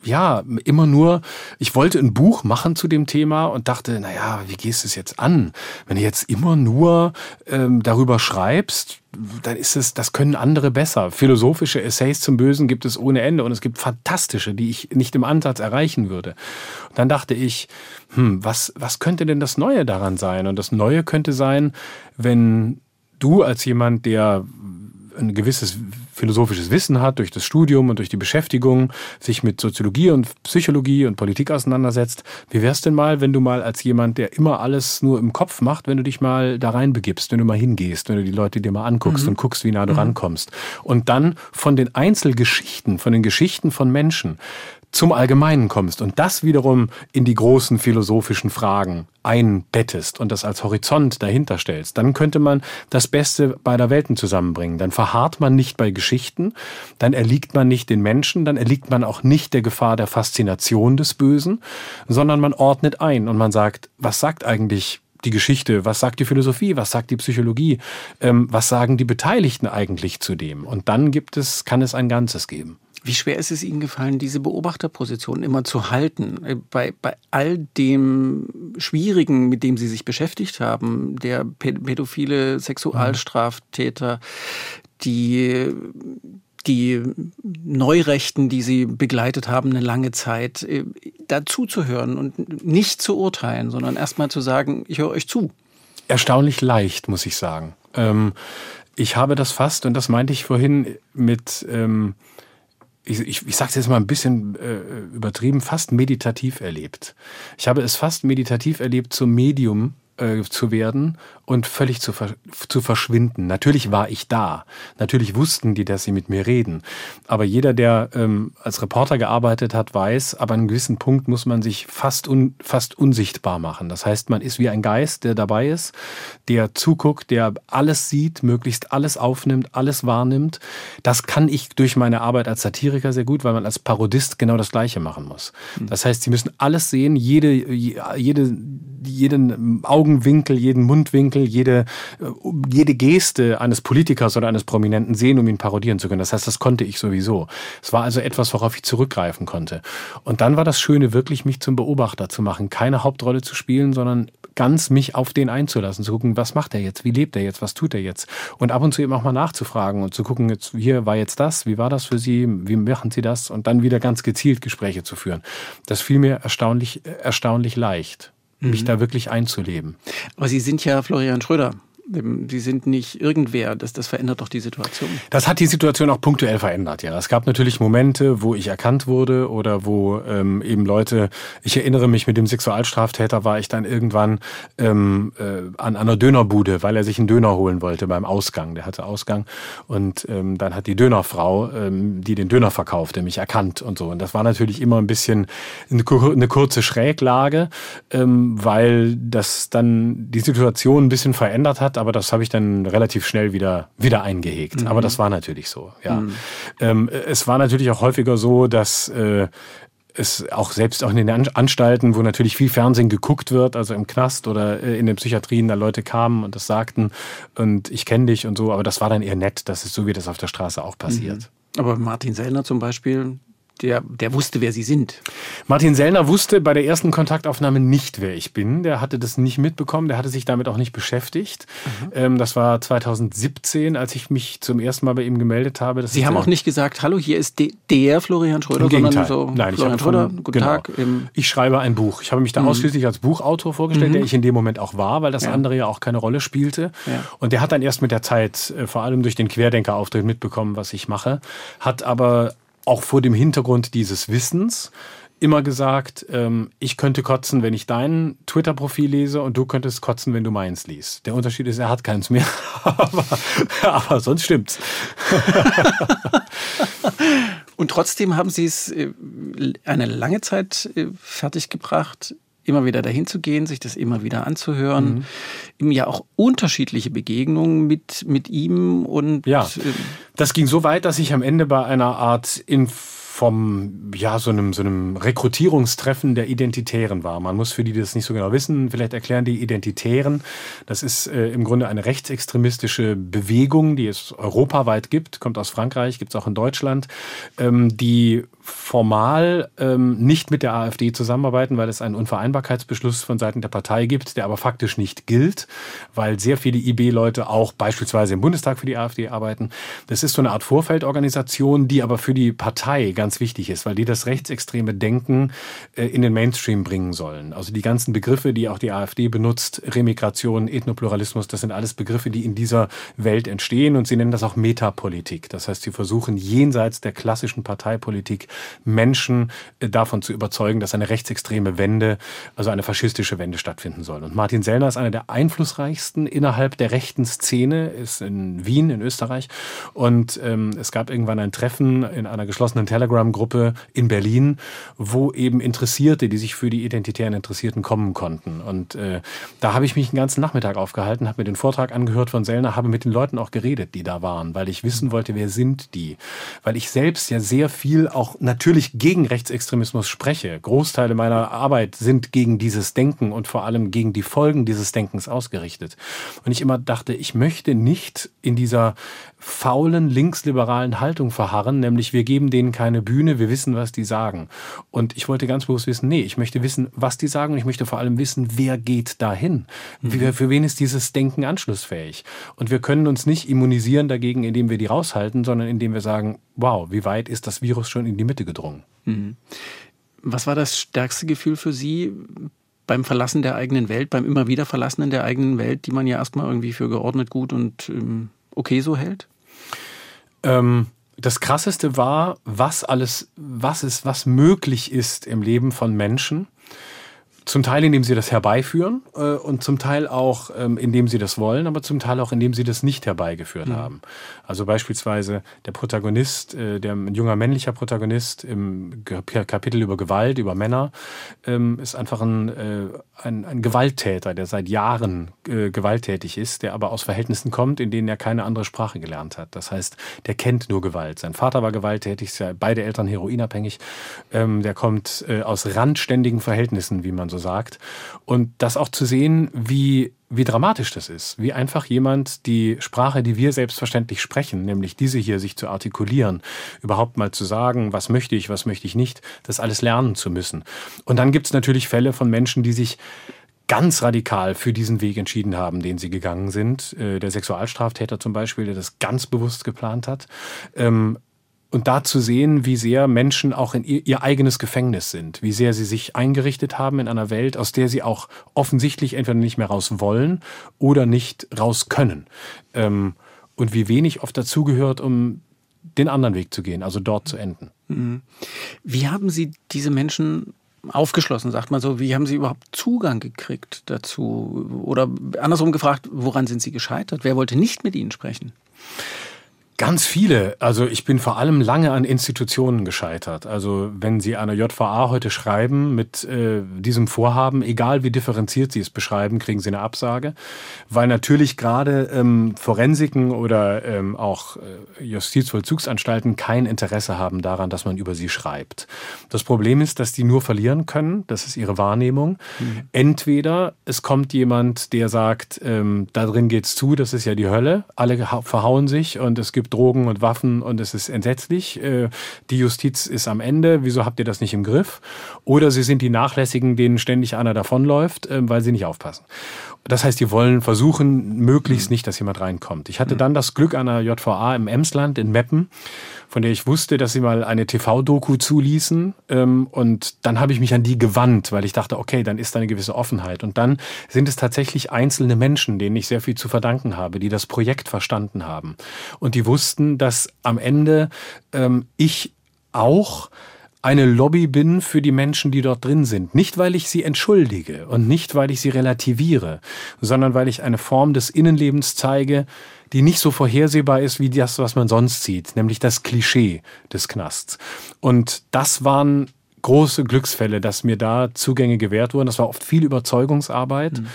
Speaker 4: ja, immer nur, ich wollte ein Buch machen zu dem Thema und dachte, naja, wie gehst du es jetzt an? Wenn du jetzt immer nur ähm, darüber schreibst, dann ist es, das können andere besser. Philosophische Essays zum Bösen gibt es ohne Ende und es gibt fantastische, die ich nicht im Ansatz erreichen würde. Und dann dachte ich, hm, was, was könnte denn das Neue daran sein? Und das Neue könnte sein, wenn du als jemand, der ein gewisses philosophisches Wissen hat, durch das Studium und durch die Beschäftigung, sich mit Soziologie und Psychologie und Politik auseinandersetzt. Wie wär's denn mal, wenn du mal als jemand, der immer alles nur im Kopf macht, wenn du dich mal da rein begibst, wenn du mal hingehst, wenn du die Leute dir mal anguckst mhm. und guckst, wie nah du mhm. rankommst. Und dann von den Einzelgeschichten, von den Geschichten von Menschen zum Allgemeinen kommst und das wiederum in die großen philosophischen Fragen einbettest und das als Horizont dahinter stellst, dann könnte man das Beste beider Welten zusammenbringen. Dann verharrt man nicht bei Geschichten, dann erliegt man nicht den Menschen, dann erliegt man auch nicht der Gefahr der Faszination des Bösen, sondern man ordnet ein und man sagt, was sagt eigentlich die Geschichte, was sagt die Philosophie, was sagt die Psychologie, ähm, was sagen die Beteiligten eigentlich zu dem? Und dann gibt es, kann es ein Ganzes geben.
Speaker 3: Wie schwer ist es Ihnen gefallen, diese Beobachterposition immer zu halten? Äh, bei, bei all dem Schwierigen, mit dem Sie sich beschäftigt haben, der pädophile Sexualstraftäter, die, die Neurechten, die Sie begleitet haben eine lange Zeit, äh, dazu zu hören und nicht zu urteilen, sondern erstmal zu sagen, ich höre euch zu.
Speaker 4: Erstaunlich leicht, muss ich sagen. Ähm, ich habe das fast, und das meinte ich vorhin mit, ähm, ich, ich, ich sage es jetzt mal ein bisschen äh, übertrieben, fast meditativ erlebt. Ich habe es fast meditativ erlebt, zum Medium äh, zu werden und völlig zu, zu verschwinden. Natürlich war ich da. Natürlich wussten die, dass sie mit mir reden. Aber jeder, der ähm, als Reporter gearbeitet hat, weiß, aber an einem gewissen Punkt muss man sich fast, un, fast unsichtbar machen. Das heißt, man ist wie ein Geist, der dabei ist, der zuguckt, der alles sieht, möglichst alles aufnimmt, alles wahrnimmt. Das kann ich durch meine Arbeit als Satiriker sehr gut, weil man als Parodist genau das Gleiche machen muss. Hm. Das heißt, sie müssen alles sehen, jede, jede, jeden Augenwinkel, jeden Mundwinkel, jede, jede Geste eines Politikers oder eines Prominenten sehen, um ihn parodieren zu können. Das heißt, das konnte ich sowieso. Es war also etwas, worauf ich zurückgreifen konnte. Und dann war das Schöne, wirklich mich zum Beobachter zu machen, keine Hauptrolle zu spielen, sondern ganz mich auf den einzulassen, zu gucken, was macht er jetzt, wie lebt er jetzt, was tut er jetzt und ab und zu eben auch mal nachzufragen und zu gucken, jetzt hier war jetzt das, wie war das für Sie, wie machen Sie das und dann wieder ganz gezielt Gespräche zu führen. Das fiel mir erstaunlich, erstaunlich leicht mich mhm. da wirklich einzuleben.
Speaker 3: Aber Sie sind ja Florian Schröder. Sie sind nicht irgendwer. Das, das verändert doch die Situation.
Speaker 4: Das hat die Situation auch punktuell verändert, ja. Es gab natürlich Momente, wo ich erkannt wurde oder wo ähm, eben Leute, ich erinnere mich, mit dem Sexualstraftäter war ich dann irgendwann ähm, äh, an einer Dönerbude, weil er sich einen Döner holen wollte beim Ausgang. Der hatte Ausgang. Und ähm, dann hat die Dönerfrau, ähm, die den Döner verkaufte, mich erkannt und so. Und das war natürlich immer ein bisschen eine, eine kurze Schräglage, ähm, weil das dann die Situation ein bisschen verändert hat aber das habe ich dann relativ schnell wieder, wieder eingehegt. Mhm. Aber das war natürlich so, ja. Mhm. Ähm, es war natürlich auch häufiger so, dass äh, es auch selbst auch in den Anstalten, wo natürlich viel Fernsehen geguckt wird, also im Knast oder äh, in den Psychiatrien, da Leute kamen und das sagten und ich kenne dich und so, aber das war dann eher nett, das ist so, wie das auf der Straße auch passiert.
Speaker 3: Aber Martin Sellner zum Beispiel, der, der wusste, wer Sie sind.
Speaker 4: Martin Sellner wusste bei der ersten Kontaktaufnahme nicht, wer ich bin. Der hatte das nicht mitbekommen, der hatte sich damit auch nicht beschäftigt. Mhm. Ähm, das war 2017, als ich mich zum ersten Mal bei ihm gemeldet habe.
Speaker 3: Sie haben auch nicht gesagt, hallo, hier ist de der Florian Schröder,
Speaker 4: sondern so Nein, Florian ich Schröder, von, guten genau. Tag. ich schreibe ein Buch. Ich habe mich da mhm. ausschließlich als Buchautor vorgestellt, mhm. der ich in dem Moment auch war, weil das ja. andere ja auch keine Rolle spielte. Ja. Und der hat dann erst mit der Zeit, äh, vor allem durch den Querdenker-Auftritt mitbekommen, was ich mache, hat aber auch vor dem Hintergrund dieses Wissens immer gesagt, ähm, ich könnte kotzen, wenn ich dein Twitter-Profil lese und du könntest kotzen, wenn du meins liest. Der Unterschied ist, er hat keins mehr, aber, aber sonst stimmt's.
Speaker 3: und trotzdem haben Sie es äh, eine lange Zeit äh, fertiggebracht, immer wieder dahin zu gehen, sich das immer wieder anzuhören. Mhm. Ihm ja auch unterschiedliche Begegnungen mit, mit ihm und.
Speaker 4: Ja, äh, das ging so weit, dass ich am Ende bei einer Art Inf vom, ja, so einem, so einem Rekrutierungstreffen der Identitären war. Man muss für die, die das nicht so genau wissen, vielleicht erklären, die Identitären, das ist äh, im Grunde eine rechtsextremistische Bewegung, die es europaweit gibt, kommt aus Frankreich, gibt es auch in Deutschland, ähm, die formal ähm, nicht mit der AfD zusammenarbeiten, weil es einen Unvereinbarkeitsbeschluss von Seiten der Partei gibt, der aber faktisch nicht gilt, weil sehr viele IB-Leute auch beispielsweise im Bundestag für die AfD arbeiten. Das ist so eine Art Vorfeldorganisation, die aber für die Partei ganz wichtig ist, weil die das rechtsextreme Denken äh, in den Mainstream bringen sollen. Also die ganzen Begriffe, die auch die AfD benutzt, Remigration, Ethnopluralismus, das sind alles Begriffe, die in dieser Welt entstehen und sie nennen das auch Metapolitik. Das heißt, sie versuchen jenseits der klassischen Parteipolitik Menschen äh, davon zu überzeugen, dass eine rechtsextreme Wende, also eine faschistische Wende stattfinden soll. Und Martin Sellner ist einer der einflussreichsten innerhalb der rechten Szene, ist in Wien in Österreich. Und ähm, es gab irgendwann ein Treffen in einer geschlossenen Telegram-Gruppe in Berlin, wo eben Interessierte, die sich für die Identitären Interessierten kommen konnten. Und äh, da habe ich mich den ganzen Nachmittag aufgehalten, habe mir den Vortrag angehört von Sellner, habe mit den Leuten auch geredet, die da waren, weil ich wissen wollte, wer sind die. Weil ich selbst ja sehr viel auch natürlich gegen Rechtsextremismus spreche. Großteile meiner Arbeit sind gegen dieses Denken und vor allem gegen die Folgen dieses Denkens ausgerichtet. Und ich immer dachte, ich möchte nicht in dieser faulen linksliberalen Haltung verharren, nämlich wir geben denen keine Bühne, wir wissen, was die sagen. Und ich wollte ganz bewusst wissen, nee, ich möchte wissen, was die sagen und ich möchte vor allem wissen, wer geht dahin? Mhm. Für wen ist dieses Denken anschlussfähig? Und wir können uns nicht immunisieren dagegen, indem wir die raushalten, sondern indem wir sagen, wow, wie weit ist das Virus schon in die Mitte gedrungen? Mhm.
Speaker 3: Was war das stärkste Gefühl für Sie beim Verlassen der eigenen Welt, beim immer wieder Verlassen der eigenen Welt, die man ja erstmal irgendwie für geordnet gut und ähm, okay so hält?
Speaker 4: Ähm, das krasseste war, was alles, was ist, was möglich ist im Leben von Menschen zum Teil, indem sie das herbeiführen äh, und zum Teil auch, ähm, indem sie das wollen, aber zum Teil auch, indem sie das nicht herbeigeführt mhm. haben. Also beispielsweise der Protagonist, äh, der ein junger männlicher Protagonist im Kapitel über Gewalt, über Männer, ähm, ist einfach ein, äh, ein, ein, Gewalttäter, der seit Jahren äh, gewalttätig ist, der aber aus Verhältnissen kommt, in denen er keine andere Sprache gelernt hat. Das heißt, der kennt nur Gewalt. Sein Vater war gewalttätig, beide Eltern heroinabhängig. Ähm, der kommt äh, aus randständigen Verhältnissen, wie man so sagt. Und das auch zu sehen, wie, wie dramatisch das ist. Wie einfach jemand die Sprache, die wir selbstverständlich sprechen, nämlich diese hier sich zu artikulieren, überhaupt mal zu sagen, was möchte ich, was möchte ich nicht, das alles lernen zu müssen. Und dann gibt es natürlich Fälle von Menschen, die sich ganz radikal für diesen Weg entschieden haben, den sie gegangen sind. Äh, der Sexualstraftäter zum Beispiel, der das ganz bewusst geplant hat. Und da zu sehen, wie sehr Menschen auch in ihr, ihr, eigenes Gefängnis sind, wie sehr sie sich eingerichtet haben in einer Welt, aus der sie auch offensichtlich entweder nicht mehr raus wollen oder nicht raus können. Ähm, und wie wenig oft dazugehört, um den anderen Weg zu gehen, also dort zu enden. Mhm.
Speaker 3: Wie haben Sie diese Menschen aufgeschlossen, sagt man so, wie haben Sie überhaupt Zugang gekriegt dazu? Oder andersrum gefragt, woran sind Sie gescheitert? Wer wollte nicht mit Ihnen sprechen?
Speaker 4: Ganz viele. Also ich bin vor allem lange an Institutionen gescheitert. Also wenn Sie einer JVA heute schreiben mit äh, diesem Vorhaben, egal wie differenziert Sie es beschreiben, kriegen Sie eine Absage, weil natürlich gerade ähm, Forensiken oder ähm, auch äh, Justizvollzugsanstalten kein Interesse haben daran, dass man über sie schreibt. Das Problem ist, dass die nur verlieren können. Das ist ihre Wahrnehmung. Mhm. Entweder es kommt jemand, der sagt, ähm, da drin geht's zu, das ist ja die Hölle, alle verhauen sich und es gibt gibt Drogen und Waffen und es ist entsetzlich. Äh, die Justiz ist am Ende. Wieso habt ihr das nicht im Griff? Oder sie sind die Nachlässigen, denen ständig einer davonläuft, äh, weil sie nicht aufpassen. Das heißt, die wollen versuchen, möglichst nicht, dass jemand reinkommt. Ich hatte dann das Glück einer JVA im Emsland in Meppen, von der ich wusste, dass sie mal eine TV-Doku zuließen. Ähm, und dann habe ich mich an die gewandt, weil ich dachte, okay, dann ist da eine gewisse Offenheit. Und dann sind es tatsächlich einzelne Menschen, denen ich sehr viel zu verdanken habe, die das Projekt verstanden haben. Und die wussten, dass am Ende ähm, ich auch eine Lobby bin für die Menschen, die dort drin sind. Nicht, weil ich sie entschuldige und nicht, weil ich sie relativiere, sondern weil ich eine Form des Innenlebens zeige, die nicht so vorhersehbar ist wie das, was man sonst sieht, nämlich das Klischee des Knasts. Und das waren große Glücksfälle, dass mir da Zugänge gewährt wurden. Das war oft viel Überzeugungsarbeit, mhm.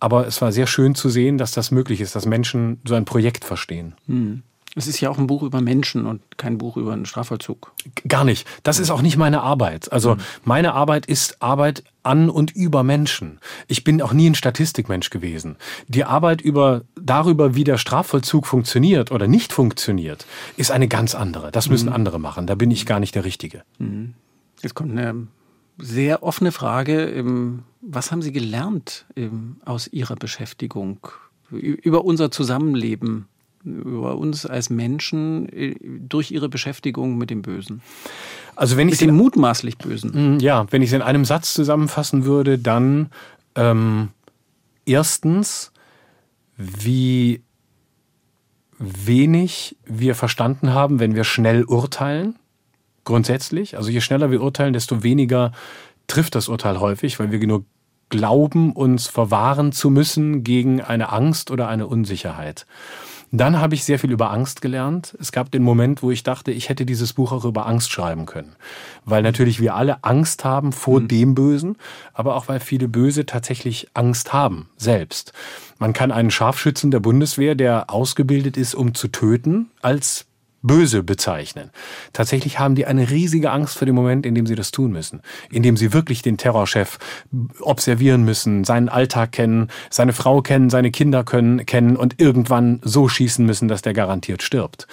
Speaker 4: aber es war sehr schön zu sehen, dass das möglich ist, dass Menschen so ein Projekt verstehen.
Speaker 3: Mhm. Es ist ja auch ein Buch über Menschen und kein Buch über einen Strafvollzug.
Speaker 4: Gar nicht. Das ist auch nicht meine Arbeit. Also mhm. meine Arbeit ist Arbeit an und über Menschen. Ich bin auch nie ein Statistikmensch gewesen. Die Arbeit über, darüber, wie der Strafvollzug funktioniert oder nicht funktioniert, ist eine ganz andere. Das müssen mhm. andere machen. Da bin ich gar nicht der Richtige.
Speaker 3: Mhm. Jetzt kommt eine sehr offene Frage. Was haben Sie gelernt aus Ihrer Beschäftigung über unser Zusammenleben über uns als Menschen äh, durch ihre Beschäftigung mit dem Bösen.
Speaker 4: Also wenn ich
Speaker 3: den mutmaßlich Bösen.
Speaker 4: Mm, ja, wenn ich es in einem Satz zusammenfassen würde, dann ähm, erstens, wie wenig wir verstanden haben, wenn wir schnell urteilen. Grundsätzlich. Also je schneller wir urteilen, desto weniger trifft das Urteil häufig, weil wir nur glauben, uns verwahren zu müssen gegen eine Angst oder eine Unsicherheit. Dann habe ich sehr viel über Angst gelernt. Es gab den Moment, wo ich dachte, ich hätte dieses Buch auch über Angst schreiben können. Weil natürlich wir alle Angst haben vor mhm. dem Bösen, aber auch weil viele Böse tatsächlich Angst haben, selbst. Man kann einen Scharfschützen der Bundeswehr, der ausgebildet ist, um zu töten, als böse bezeichnen. Tatsächlich haben die eine riesige Angst vor dem Moment, in dem sie das tun müssen, in dem sie wirklich den Terrorchef observieren müssen, seinen Alltag kennen, seine Frau kennen, seine Kinder können, kennen und irgendwann so schießen müssen, dass der garantiert stirbt.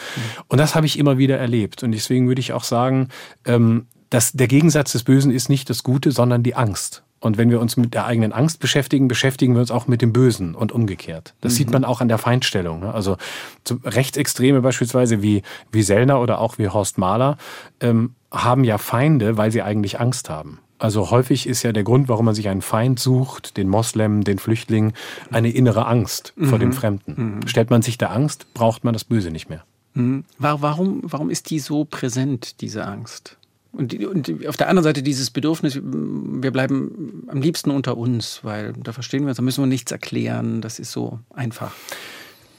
Speaker 4: Und das habe ich immer wieder erlebt. Und deswegen würde ich auch sagen, ähm, dass der Gegensatz des Bösen ist nicht das Gute, sondern die Angst. Und wenn wir uns mit der eigenen Angst beschäftigen, beschäftigen wir uns auch mit dem Bösen und umgekehrt. Das mhm. sieht man auch an der Feindstellung. Ne? Also Rechtsextreme beispielsweise wie, wie Sellner oder auch wie Horst Mahler ähm, haben ja Feinde, weil sie eigentlich Angst haben. Also häufig ist ja der Grund, warum man sich einen Feind sucht, den Moslem, den Flüchtling, eine innere Angst mhm. vor dem Fremden. Mhm. Stellt man sich der Angst, braucht man das Böse nicht mehr.
Speaker 3: Mhm. Warum, warum ist die so präsent, diese Angst? Und, und, auf der anderen Seite dieses Bedürfnis, wir bleiben am liebsten unter uns, weil da verstehen wir uns, da müssen wir nichts erklären, das ist so einfach.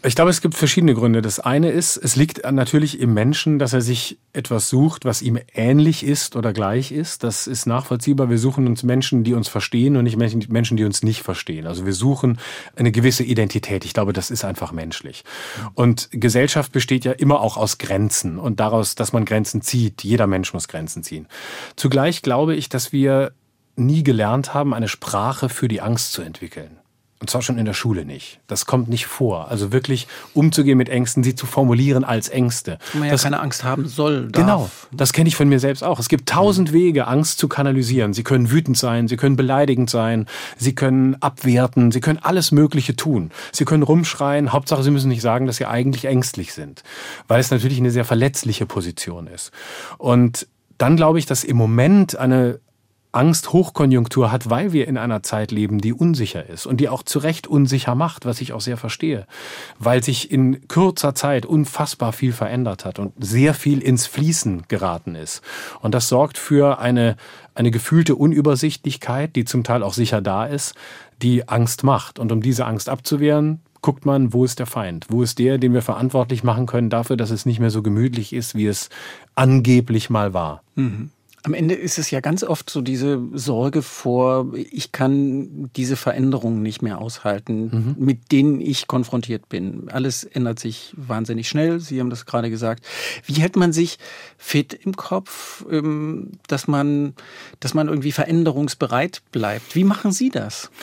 Speaker 4: Ich glaube, es gibt verschiedene Gründe. Das eine ist, es liegt natürlich im Menschen, dass er sich etwas sucht, was ihm ähnlich ist oder gleich ist. Das ist nachvollziehbar. Wir suchen uns Menschen, die uns verstehen und nicht Menschen, die uns nicht verstehen. Also wir suchen eine gewisse Identität. Ich glaube, das ist einfach menschlich. Und Gesellschaft besteht ja immer auch aus Grenzen und daraus, dass man Grenzen zieht. Jeder Mensch muss Grenzen ziehen. Zugleich glaube ich, dass wir nie gelernt haben, eine Sprache für die Angst zu entwickeln. Und zwar schon in der Schule nicht. Das kommt nicht vor. Also wirklich umzugehen mit Ängsten, sie zu formulieren als Ängste.
Speaker 3: Man ja
Speaker 4: das,
Speaker 3: keine Angst haben soll.
Speaker 4: Darf. Genau. Das kenne ich von mir selbst auch. Es gibt tausend Wege, Angst zu kanalisieren. Sie können wütend sein, sie können beleidigend sein, sie können abwerten, sie können alles Mögliche tun. Sie können rumschreien. Hauptsache, sie müssen nicht sagen, dass sie eigentlich ängstlich sind. Weil es natürlich eine sehr verletzliche Position ist. Und dann glaube ich, dass im Moment eine Angst Hochkonjunktur hat, weil wir in einer Zeit leben, die unsicher ist und die auch zu Recht unsicher macht, was ich auch sehr verstehe, weil sich in kurzer Zeit unfassbar viel verändert hat und sehr viel ins Fließen geraten ist. Und das sorgt für eine, eine gefühlte Unübersichtlichkeit, die zum Teil auch sicher da ist, die Angst macht. Und um diese Angst abzuwehren, guckt man, wo ist der Feind? Wo ist der, den wir verantwortlich machen können dafür, dass es nicht mehr so gemütlich ist, wie es angeblich mal war?
Speaker 3: Mhm. Am Ende ist es ja ganz oft so diese Sorge vor, ich kann diese Veränderungen nicht mehr aushalten, mhm. mit denen ich konfrontiert bin. Alles ändert sich wahnsinnig schnell. Sie haben das gerade gesagt. Wie hält man sich fit im Kopf, ähm, dass man, dass man irgendwie veränderungsbereit bleibt? Wie machen Sie das?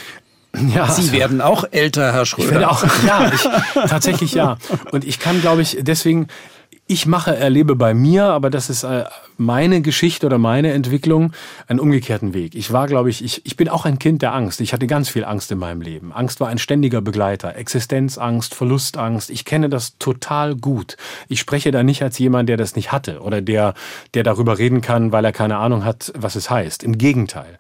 Speaker 4: Ja, Sie werden auch älter, Herr Schröder. Ich werde auch, ja, ich, tatsächlich ja. Und ich kann, glaube ich, deswegen ich mache, erlebe bei mir, aber das ist äh, meine Geschichte oder meine Entwicklung, einen umgekehrten Weg. Ich war, glaube ich, ich, ich bin auch ein Kind der Angst. Ich hatte ganz viel Angst in meinem Leben. Angst war ein ständiger Begleiter. Existenzangst, Verlustangst. Ich kenne das total gut. Ich spreche da nicht als jemand, der das nicht hatte oder der, der darüber reden kann, weil er keine Ahnung hat, was es heißt. Im Gegenteil.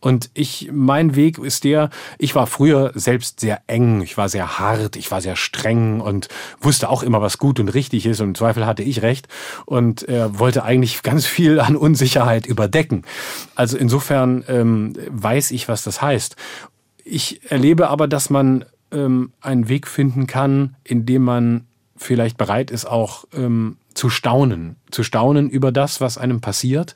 Speaker 4: Und ich, mein Weg ist der, ich war früher selbst sehr eng. Ich war sehr hart. Ich war sehr streng und wusste auch immer, was gut und richtig ist und im Zweifel hatte ich recht und er wollte eigentlich ganz viel an Unsicherheit überdecken. Also insofern ähm, weiß ich, was das heißt. Ich erlebe aber, dass man ähm, einen Weg finden kann, in dem man vielleicht bereit ist, auch ähm, zu staunen, zu staunen über das, was einem passiert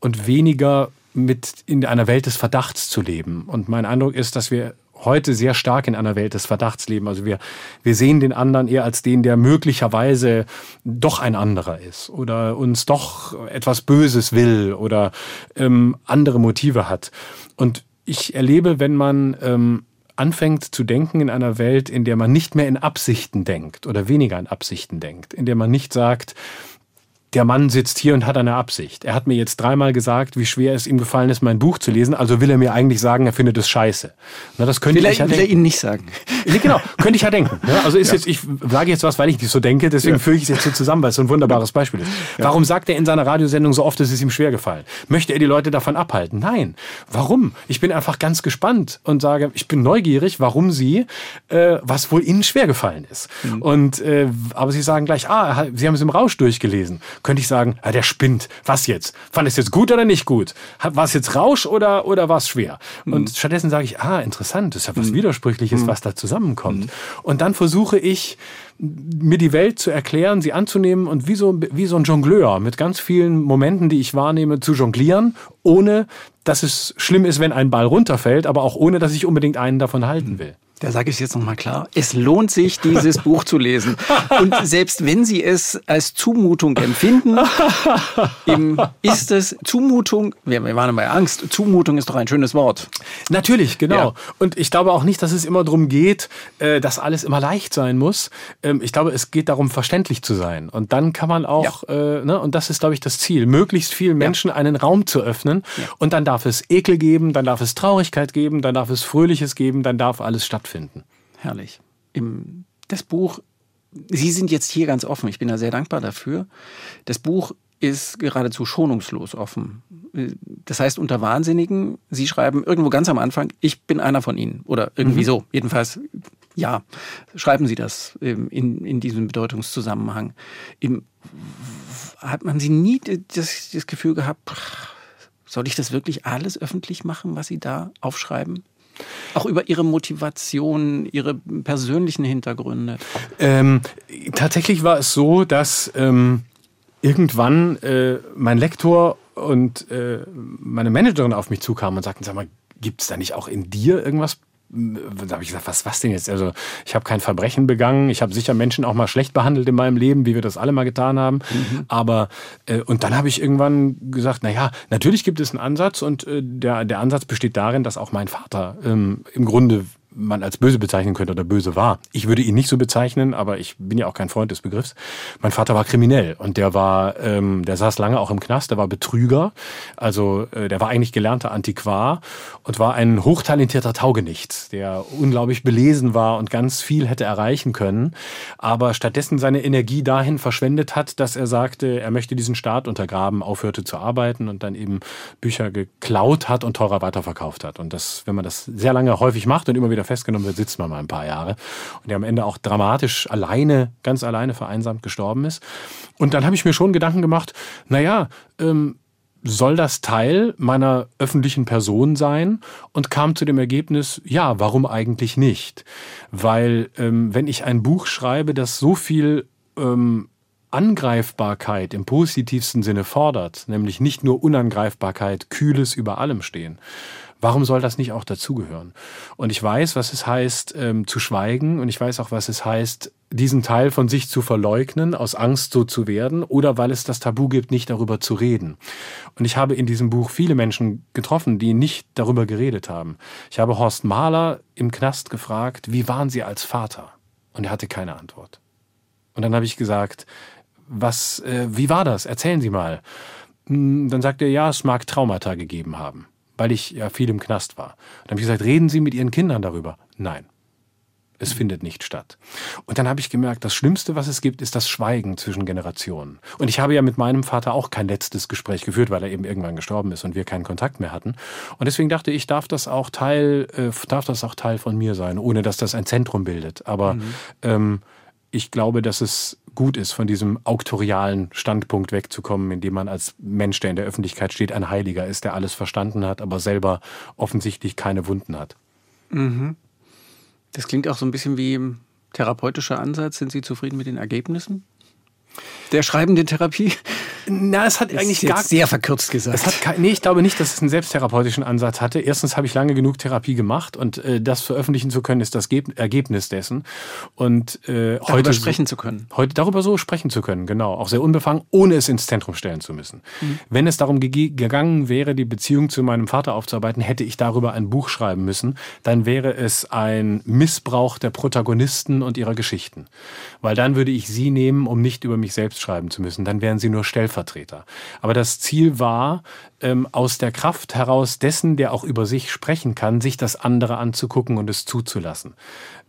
Speaker 4: und weniger mit in einer Welt des Verdachts zu leben. Und mein Eindruck ist, dass wir heute sehr stark in einer Welt des Verdachts leben. Also wir, wir sehen den anderen eher als den, der möglicherweise doch ein anderer ist oder uns doch etwas Böses will oder ähm, andere Motive hat. Und ich erlebe, wenn man ähm, anfängt zu denken in einer Welt, in der man nicht mehr in Absichten denkt oder weniger in Absichten denkt, in der man nicht sagt, der Mann sitzt hier und hat eine Absicht. Er hat mir jetzt dreimal gesagt, wie schwer es ihm gefallen ist, mein Buch zu lesen. Also will er mir eigentlich sagen, er findet es scheiße. Na, das könnte
Speaker 3: will
Speaker 4: ich
Speaker 3: er, ja will er Ihnen nicht sagen.
Speaker 4: Nee, genau, könnte ich ja denken. Ja, also ist ja. jetzt, ich sage jetzt was, weil ich nicht so denke, deswegen ja. führe ich es jetzt so zusammen, weil es so ein wunderbares Beispiel ist. Warum sagt er in seiner Radiosendung so oft, es ist ihm schwer gefallen? Möchte er die Leute davon abhalten? Nein. Warum? Ich bin einfach ganz gespannt und sage, ich bin neugierig, warum Sie, äh, was wohl Ihnen schwer gefallen ist. Mhm. Und äh, aber Sie sagen gleich, ah, Sie haben es im Rausch durchgelesen. Könnte ich sagen, ja, der spinnt. Was jetzt? Fand es jetzt gut oder nicht gut? War es jetzt Rausch oder, oder war es schwer? Mhm. Und stattdessen sage ich, ah, interessant, das ist ja was mhm. Widersprüchliches, mhm. was da zusammenkommt. Mhm. Und dann versuche ich, mir die Welt zu erklären, sie anzunehmen und wie so, wie so ein Jongleur mit ganz vielen Momenten, die ich wahrnehme, zu jonglieren, ohne dass es schlimm ist, wenn ein Ball runterfällt, aber auch ohne, dass ich unbedingt einen davon halten will.
Speaker 3: Da sage ich jetzt nochmal klar, es lohnt sich, dieses Buch zu lesen. Und selbst wenn Sie es als Zumutung empfinden, ist es Zumutung, wir waren bei Angst, Zumutung ist doch ein schönes Wort.
Speaker 4: Natürlich, genau. Ja. Und ich glaube auch nicht, dass es immer darum geht, äh, dass alles immer leicht sein muss. Ähm, ich glaube, es geht darum, verständlich zu sein. Und dann kann man auch, ja. Äh, ne, und das ist, glaube ich, das Ziel, möglichst vielen Menschen ja. einen Raum zu öffnen. Und dann darf es Ekel geben, dann darf es Traurigkeit geben, dann darf es Fröhliches geben, dann darf alles stattfinden stattfinden.
Speaker 3: Herrlich. Im, das Buch, Sie sind jetzt hier ganz offen, ich bin da sehr dankbar dafür. Das Buch ist geradezu schonungslos offen. Das heißt, unter Wahnsinnigen, Sie schreiben irgendwo ganz am Anfang, ich bin einer von Ihnen. Oder irgendwie mhm. so. Jedenfalls, ja, schreiben Sie das in, in diesem Bedeutungszusammenhang. Im, hat man Sie nie das, das Gefühl gehabt, soll ich das wirklich alles öffentlich machen, was Sie da aufschreiben? Auch über Ihre Motivation, Ihre persönlichen Hintergründe?
Speaker 4: Ähm, tatsächlich war es so, dass ähm, irgendwann äh, mein Lektor und äh, meine Managerin auf mich zukamen und sagten, sag mal, gibt es da nicht auch in dir irgendwas da habe ich gesagt, was, was denn jetzt? Also ich habe kein Verbrechen begangen, ich habe sicher Menschen auch mal schlecht behandelt in meinem Leben, wie wir das alle mal getan haben. Mhm. Aber äh, und dann habe ich irgendwann gesagt, na ja, natürlich gibt es einen Ansatz und äh, der, der Ansatz besteht darin, dass auch mein Vater ähm, im Grunde man als böse bezeichnen könnte oder böse war. Ich würde ihn nicht so bezeichnen, aber ich bin ja auch kein Freund des Begriffs. Mein Vater war kriminell und der war, ähm, der saß lange auch im Knast, der war Betrüger, also äh, der war eigentlich gelernter Antiquar und war ein hochtalentierter Taugenicht, der unglaublich belesen war und ganz viel hätte erreichen können, aber stattdessen seine Energie dahin verschwendet hat, dass er sagte, er möchte diesen Staat untergraben, aufhörte zu arbeiten und dann eben Bücher geklaut hat und teurer weiterverkauft hat. Und das, wenn man das sehr lange häufig macht und immer wieder festgenommen wird, sitzt man mal ein paar Jahre. Und der am Ende auch dramatisch alleine, ganz alleine vereinsamt gestorben ist. Und dann habe ich mir schon Gedanken gemacht, naja, ähm, soll das Teil meiner öffentlichen Person sein und kam zu dem Ergebnis, ja, warum eigentlich nicht? Weil ähm, wenn ich ein Buch schreibe, das so viel ähm, Angreifbarkeit im positivsten Sinne fordert, nämlich nicht nur Unangreifbarkeit, kühles über allem stehen, Warum soll das nicht auch dazugehören? Und ich weiß, was es heißt, ähm, zu schweigen und ich weiß auch, was es heißt, diesen Teil von sich zu verleugnen, aus Angst so zu werden oder weil es das Tabu gibt, nicht darüber zu reden. Und ich habe in diesem Buch viele Menschen getroffen, die nicht darüber geredet haben. Ich habe Horst Mahler im Knast gefragt, wie waren Sie als Vater? Und er hatte keine Antwort. Und dann habe ich gesagt, was, äh, wie war das? Erzählen Sie mal. Hm, dann sagt er, ja, es mag Traumata gegeben haben, weil ich ja viel im Knast war. Dann habe ich gesagt, reden Sie mit Ihren Kindern darüber? Nein. Es findet nicht statt. Und dann habe ich gemerkt, das Schlimmste, was es gibt, ist das Schweigen zwischen Generationen. Und ich habe ja mit meinem Vater auch kein letztes Gespräch geführt, weil er eben irgendwann gestorben ist und wir keinen Kontakt mehr hatten. Und deswegen dachte ich, darf das auch Teil, äh, darf das auch Teil von mir sein, ohne dass das ein Zentrum bildet. Aber mhm. ähm, ich glaube, dass es gut ist, von diesem auktorialen Standpunkt wegzukommen, in dem man als Mensch, der in der Öffentlichkeit steht, ein Heiliger ist, der alles verstanden hat, aber selber offensichtlich keine Wunden hat.
Speaker 3: Mhm. Das klingt auch so ein bisschen wie therapeutischer Ansatz. Sind Sie zufrieden mit den Ergebnissen der schreibenden Therapie?
Speaker 4: Na, es hat
Speaker 3: das
Speaker 4: eigentlich
Speaker 3: gar sehr verkürzt gesagt.
Speaker 4: Es hat nee, ich glaube nicht, dass es einen selbstherapeutischen Ansatz hatte. Erstens habe ich lange genug Therapie gemacht und äh, das veröffentlichen zu können ist das Ge Ergebnis dessen. Und
Speaker 3: äh, darüber heute sprechen zu können.
Speaker 4: Heute darüber so sprechen zu können, genau, auch sehr unbefangen, ohne es ins Zentrum stellen zu müssen. Mhm. Wenn es darum gegangen wäre, die Beziehung zu meinem Vater aufzuarbeiten, hätte ich darüber ein Buch schreiben müssen. Dann wäre es ein Missbrauch der Protagonisten und ihrer Geschichten, weil dann würde ich sie nehmen, um nicht über mich selbst schreiben zu müssen. Dann wären sie nur Stellvertreter Stellvertreter. Aber das Ziel war, ähm, aus der Kraft heraus dessen, der auch über sich sprechen kann, sich das andere anzugucken und es zuzulassen.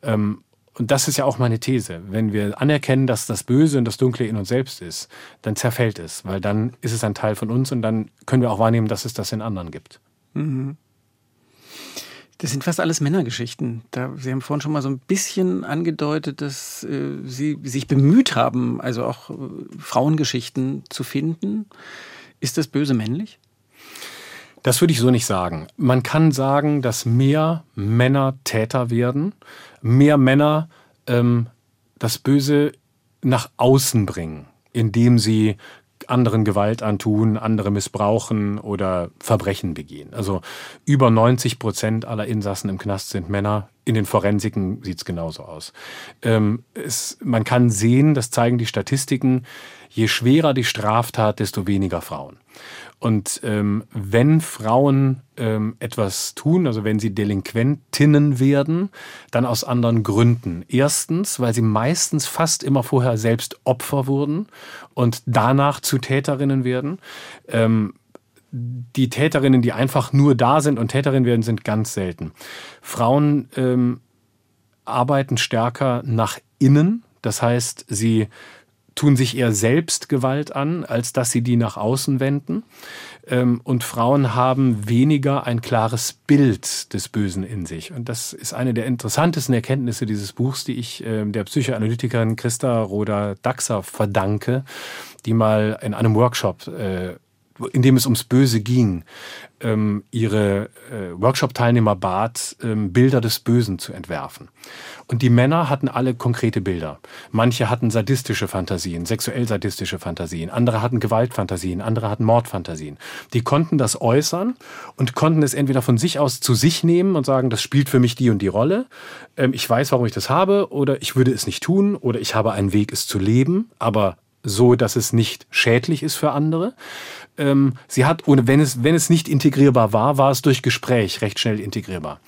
Speaker 4: Ähm, und das ist ja auch meine These. Wenn wir anerkennen, dass das Böse und das Dunkle in uns selbst ist, dann zerfällt es, weil dann ist es ein Teil von uns und dann können wir auch wahrnehmen, dass es das in anderen gibt. Mhm.
Speaker 3: Das sind fast alles Männergeschichten. Da, Sie haben vorhin schon mal so ein bisschen angedeutet, dass äh, Sie sich bemüht haben, also auch äh, Frauengeschichten zu finden. Ist das böse männlich?
Speaker 4: Das würde ich so nicht sagen. Man kann sagen, dass mehr Männer Täter werden, mehr Männer ähm, das Böse nach außen bringen, indem sie anderen Gewalt antun, andere missbrauchen oder Verbrechen begehen. Also über 90 Prozent aller Insassen im Knast sind Männer. In den Forensiken sieht es genauso aus. Ähm, es, man kann sehen, das zeigen die Statistiken, je schwerer die Straftat, desto weniger Frauen. Und ähm, wenn Frauen ähm, etwas tun, also wenn sie Delinquentinnen werden, dann aus anderen Gründen. Erstens, weil sie meistens fast immer vorher selbst Opfer wurden und danach zu Täterinnen werden. Ähm, die Täterinnen, die einfach nur da sind und Täterinnen werden, sind ganz selten. Frauen ähm, arbeiten stärker nach innen. Das heißt, sie tun sich eher selbst Gewalt an, als dass sie die nach außen wenden. Ähm, und Frauen haben weniger ein klares Bild des Bösen in sich. Und das ist eine der interessantesten Erkenntnisse dieses Buchs, die ich ähm, der Psychoanalytikerin Christa Roda-Daxer verdanke, die mal in einem Workshop äh, in dem es ums Böse ging, ähm, ihre äh, Workshop-Teilnehmer bat, ähm, Bilder des Bösen zu entwerfen. Und die Männer hatten alle konkrete Bilder. Manche hatten sadistische Fantasien, sexuell sadistische Fantasien, andere hatten Gewaltfantasien, andere hatten Mordfantasien. Die konnten das äußern und konnten es entweder von sich aus zu sich nehmen und sagen, das spielt für mich die und die Rolle, ähm, ich weiß, warum ich das habe, oder ich würde es nicht tun, oder ich habe einen Weg, es zu leben, aber so, dass es nicht schädlich ist für andere. Ähm, sie hat, ohne, wenn es, wenn es nicht integrierbar war, war es durch Gespräch recht schnell integrierbar.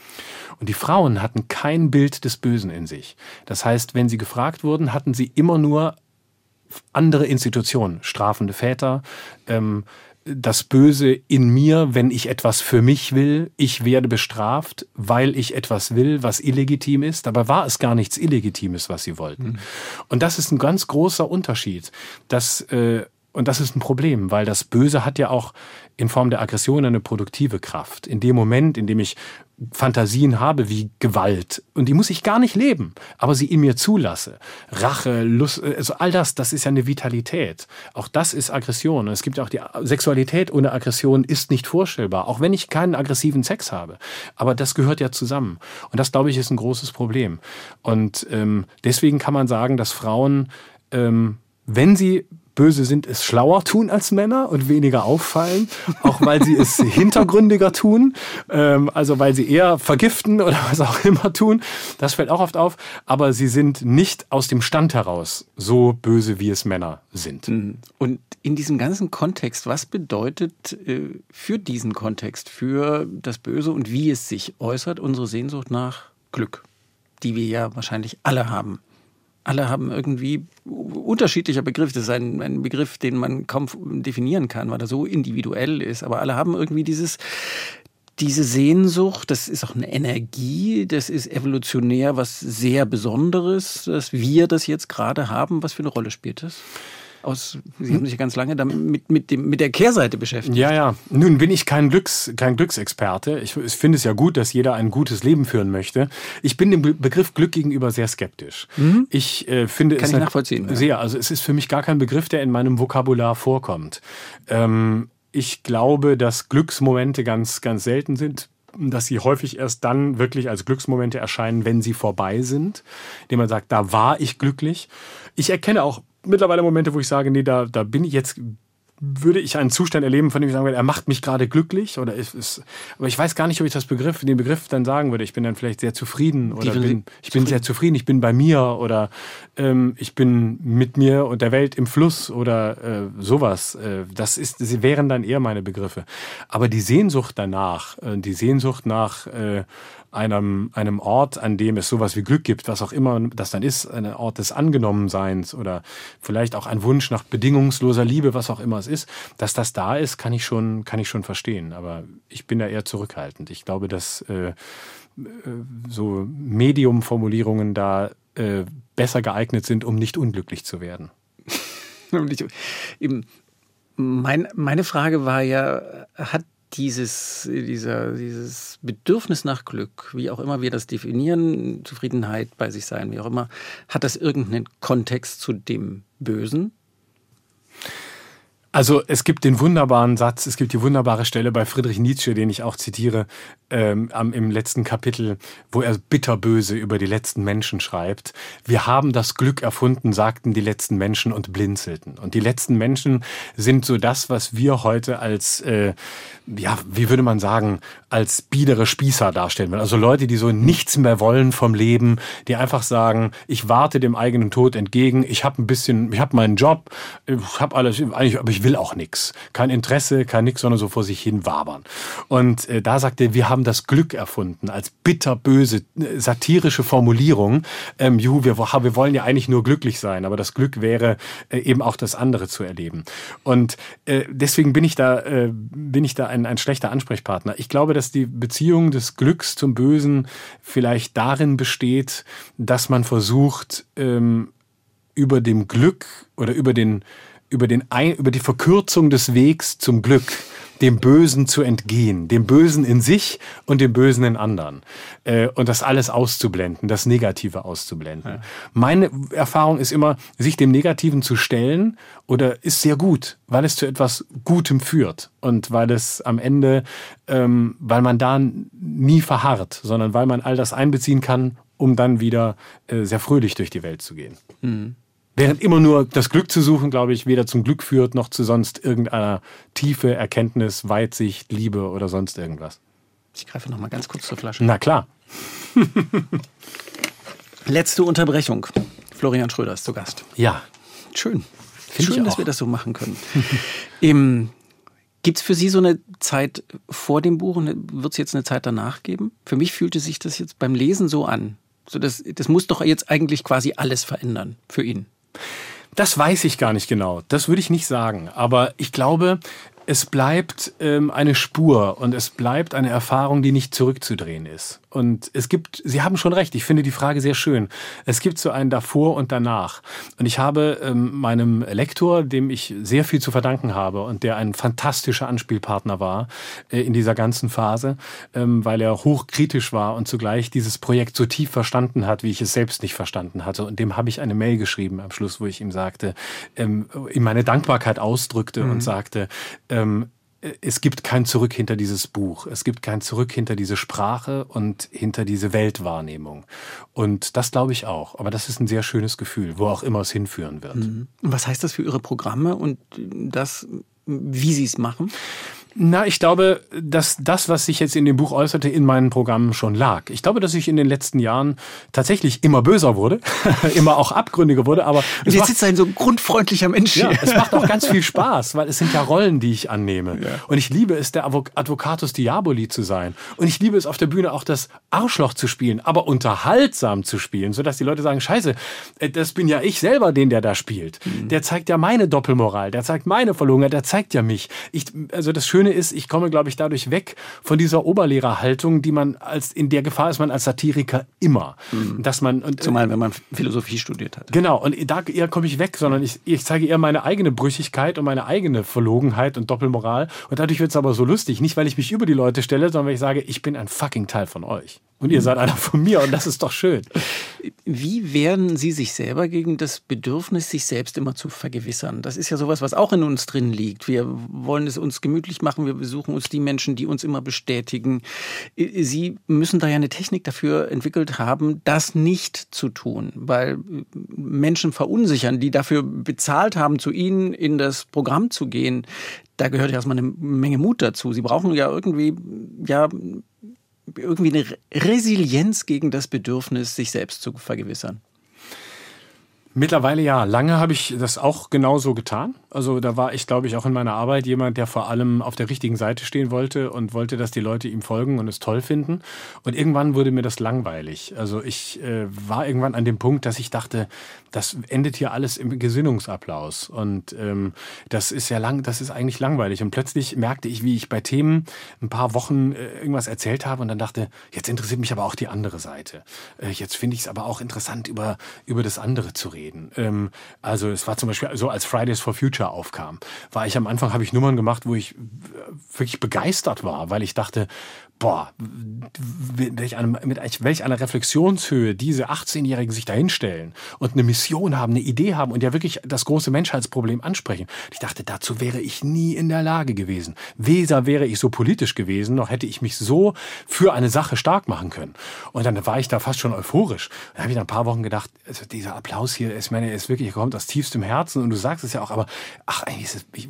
Speaker 4: Und die Frauen hatten kein Bild des Bösen in sich. Das heißt, wenn sie gefragt wurden, hatten sie immer nur andere Institutionen, strafende Väter, ähm, das Böse in mir, wenn ich etwas für mich will. Ich werde bestraft, weil ich etwas will, was illegitim ist. Dabei war es gar nichts Illegitimes, was sie wollten. Mhm. Und das ist ein ganz großer Unterschied. dass äh, und das ist ein Problem, weil das Böse hat ja auch in Form der Aggression eine produktive Kraft. In dem Moment, in dem ich Fantasien habe wie Gewalt, und die muss ich gar nicht leben, aber sie in mir zulasse. Rache, Lust, also all das, das ist ja eine Vitalität. Auch das ist Aggression. Und es gibt auch die Sexualität ohne Aggression ist nicht vorstellbar, auch wenn ich keinen aggressiven Sex habe. Aber das gehört ja zusammen. Und das, glaube ich, ist ein großes Problem. Und ähm, deswegen kann man sagen, dass Frauen ähm, wenn sie böse sind, es schlauer tun als Männer und weniger auffallen, auch weil sie es hintergründiger tun, ähm, also weil sie eher vergiften oder was auch immer tun. Das fällt auch oft auf, aber sie sind nicht aus dem Stand heraus so böse, wie es Männer sind. Mhm.
Speaker 3: Und in diesem ganzen Kontext, was bedeutet äh, für diesen Kontext, für das Böse und wie es sich äußert, unsere Sehnsucht nach Glück, die wir ja wahrscheinlich alle haben? Alle haben irgendwie unterschiedlicher Begriff. Das ist ein, ein, Begriff, den man kaum definieren kann, weil er so individuell ist. Aber alle haben irgendwie dieses, diese Sehnsucht, das ist auch eine Energie, das ist evolutionär was sehr Besonderes, dass wir das jetzt gerade haben. Was für eine Rolle spielt das? Aus, Sie haben sich ganz lange damit mit, mit, dem, mit der Kehrseite beschäftigt.
Speaker 4: Ja, ja. Nun bin ich kein, Glücks, kein Glücksexperte. Ich, ich finde es ja gut, dass jeder ein gutes Leben führen möchte. Ich bin dem Begriff Glück gegenüber sehr skeptisch. Mhm. Ich äh, finde
Speaker 3: Kann
Speaker 4: es
Speaker 3: ich nachvollziehen.
Speaker 4: Sehr. Also es ist für mich gar kein Begriff, der in meinem Vokabular vorkommt. Ähm, ich glaube, dass Glücksmomente ganz, ganz selten sind dass sie häufig erst dann wirklich als Glücksmomente erscheinen, wenn sie vorbei sind, indem man sagt, da war ich glücklich. Ich erkenne auch mittlerweile Momente, wo ich sage, nee, da, da bin ich jetzt, würde ich einen Zustand erleben, von dem ich sagen würde, er macht mich gerade glücklich oder ist, ist aber ich weiß gar nicht, ob ich das Begriff, den Begriff dann sagen würde. Ich bin dann vielleicht sehr zufrieden oder bin, ich bin sehr zufrieden, ich bin bei mir oder ähm, ich bin mit mir und der Welt im Fluss oder äh, sowas. Äh, das ist, sie wären dann eher meine Begriffe. Aber die Sehnsucht danach, äh, die Sehnsucht nach äh, einem, einem Ort, an dem es sowas wie Glück gibt, was auch immer das dann ist, ein Ort des Angenommenseins oder vielleicht auch ein Wunsch nach bedingungsloser Liebe, was auch immer es ist, dass das da ist, kann ich schon, kann ich schon verstehen. Aber ich bin da eher zurückhaltend. Ich glaube, dass äh, äh so Medium-Formulierungen da äh, besser geeignet sind, um nicht unglücklich zu werden.
Speaker 3: Mein, meine Frage war ja, hat dieses, dieser, dieses Bedürfnis nach Glück, wie auch immer wir das definieren, Zufriedenheit bei sich sein, wie auch immer, hat das irgendeinen Kontext zu dem Bösen?
Speaker 4: Also es gibt den wunderbaren Satz, es gibt die wunderbare Stelle bei Friedrich Nietzsche, den ich auch zitiere, ähm, im letzten Kapitel, wo er bitterböse über die letzten Menschen schreibt. Wir haben das Glück erfunden, sagten die letzten Menschen und blinzelten. Und die letzten Menschen sind so das, was wir heute als, äh, ja, wie würde man sagen, als biedere Spießer darstellen Also Leute, die so nichts mehr wollen vom Leben, die einfach sagen, ich warte dem eigenen Tod entgegen, ich habe ein bisschen, ich habe meinen Job, ich habe alles, eigentlich, aber ich will auch nichts. Kein Interesse, kein nix, sondern so vor sich hin wabern. Und äh, da sagt er, wir haben das Glück erfunden, als bitterböse, äh, satirische Formulierung. Ähm, juhu, wir, wir wollen ja eigentlich nur glücklich sein, aber das Glück wäre äh, eben auch das andere zu erleben. Und äh, deswegen bin ich da, äh, bin ich da ein, ein schlechter Ansprechpartner. Ich glaube, dass die Beziehung des Glücks zum Bösen vielleicht darin besteht, dass man versucht, ähm, über dem Glück oder über den über, den über die Verkürzung des Wegs zum Glück dem Bösen zu entgehen, dem Bösen in sich und dem Bösen in anderen. Äh, und das alles auszublenden, das Negative auszublenden. Ja. Meine Erfahrung ist immer, sich dem Negativen zu stellen oder ist sehr gut, weil es zu etwas Gutem führt und weil es am Ende, ähm, weil man da nie verharrt, sondern weil man all das einbeziehen kann, um dann wieder äh, sehr fröhlich durch die Welt zu gehen. Mhm. Während immer nur das Glück zu suchen, glaube ich, weder zum Glück führt noch zu sonst irgendeiner Tiefe, Erkenntnis, Weitsicht, Liebe oder sonst irgendwas.
Speaker 3: Ich greife noch mal ganz kurz zur Flasche.
Speaker 4: Na klar.
Speaker 3: Letzte Unterbrechung. Florian Schröder ist zu Gast.
Speaker 4: Ja.
Speaker 3: Schön. Find Schön, dass wir das so machen können. Im Gibt es für Sie so eine Zeit vor dem Buch und wird es jetzt eine Zeit danach geben? Für mich fühlte sich das jetzt beim Lesen so an. So das, das muss doch jetzt eigentlich quasi alles verändern für ihn.
Speaker 4: Das weiß ich gar nicht genau. Das würde ich nicht sagen. Aber ich glaube, es bleibt ähm, eine Spur und es bleibt eine Erfahrung, die nicht zurückzudrehen ist. Und es gibt, Sie haben schon recht, ich finde die Frage sehr schön. Es gibt so ein davor und danach. Und ich habe ähm, meinem Lektor, dem ich sehr viel zu verdanken habe und der ein fantastischer Anspielpartner war äh, in dieser ganzen Phase, ähm, weil er hochkritisch war und zugleich dieses Projekt so tief verstanden hat, wie ich es selbst nicht verstanden hatte. Und dem habe ich eine Mail geschrieben am Schluss, wo ich ihm sagte, ähm, ihm meine Dankbarkeit ausdrückte mhm. und sagte, ähm, es gibt kein Zurück hinter dieses Buch. Es gibt kein Zurück hinter diese Sprache und hinter diese Weltwahrnehmung. Und das glaube ich auch. Aber das ist ein sehr schönes Gefühl, wo auch immer es hinführen wird. Mhm.
Speaker 3: Was heißt das für Ihre Programme und das, wie Sie es machen?
Speaker 4: Na, ich glaube, dass das, was sich jetzt in dem Buch äußerte, in meinen Programmen schon lag. Ich glaube, dass ich in den letzten Jahren tatsächlich immer böser wurde, immer auch abgründiger wurde, aber.
Speaker 3: Und jetzt sitzt ein so grundfreundlicher Mensch
Speaker 4: ja, es macht auch ganz viel Spaß, weil es sind ja Rollen, die ich annehme. Ja. Und ich liebe es, der Advocatus Diaboli zu sein. Und ich liebe es, auf der Bühne auch das Arschloch zu spielen, aber unterhaltsam zu spielen, sodass die Leute sagen, scheiße, äh, das bin ja ich selber, den der da spielt. Mhm. Der zeigt ja meine Doppelmoral, der zeigt meine Verlogenheit, der zeigt ja mich. Ich, also das Schöne Schöne ist, ich komme, glaube ich, dadurch weg von dieser Oberlehrerhaltung, die man als in der Gefahr ist man als Satiriker immer,
Speaker 3: mhm. dass man und, zumal wenn man Philosophie studiert hat.
Speaker 4: Genau und da eher komme ich weg, sondern ich, ich zeige eher meine eigene Brüchigkeit und meine eigene Verlogenheit und Doppelmoral und dadurch wird es aber so lustig, nicht weil ich mich über die Leute stelle, sondern weil ich sage, ich bin ein fucking Teil von euch. Und ihr seid einer von mir und das ist doch schön.
Speaker 3: Wie wehren Sie sich selber gegen das Bedürfnis, sich selbst immer zu vergewissern? Das ist ja sowas, was auch in uns drin liegt. Wir wollen es uns gemütlich machen, wir besuchen uns die Menschen, die uns immer bestätigen. Sie müssen da ja eine Technik dafür entwickelt haben, das nicht zu tun, weil Menschen verunsichern, die dafür bezahlt haben, zu Ihnen in das Programm zu gehen. Da gehört ja erstmal eine Menge Mut dazu. Sie brauchen ja irgendwie, ja, irgendwie eine Resilienz gegen das Bedürfnis, sich selbst zu vergewissern.
Speaker 4: Mittlerweile ja. Lange habe ich das auch genauso getan. Also da war ich, glaube ich, auch in meiner Arbeit jemand, der vor allem auf der richtigen Seite stehen wollte und wollte, dass die Leute ihm folgen und es toll finden. Und irgendwann wurde mir das langweilig. Also ich äh, war irgendwann an dem Punkt, dass ich dachte, das endet hier alles im Gesinnungsapplaus. Und ähm, das ist ja lang, das ist eigentlich langweilig. Und plötzlich merkte ich, wie ich bei Themen ein paar Wochen äh, irgendwas erzählt habe und dann dachte, jetzt interessiert mich aber auch die andere Seite. Äh, jetzt finde ich es aber auch interessant, über, über das andere zu reden. Ähm, also es war zum Beispiel so, als Fridays for Future Future aufkam, war ich am Anfang, habe ich Nummern gemacht, wo ich wirklich begeistert war, weil ich dachte, boah, welch eine, mit welch einer Reflexionshöhe diese 18-Jährigen sich dahinstellen und eine Mission haben, eine Idee haben und ja wirklich das große Menschheitsproblem ansprechen. Ich dachte, dazu wäre ich nie in der Lage gewesen. Weder wäre ich so politisch gewesen, noch hätte ich mich so für eine Sache stark machen können. Und dann war ich da fast schon euphorisch. Dann habe ich nach ein paar Wochen gedacht, also dieser Applaus hier, ich meine, er ist wirklich, er kommt aus tiefstem Herzen und du sagst es ja auch, aber ach, ich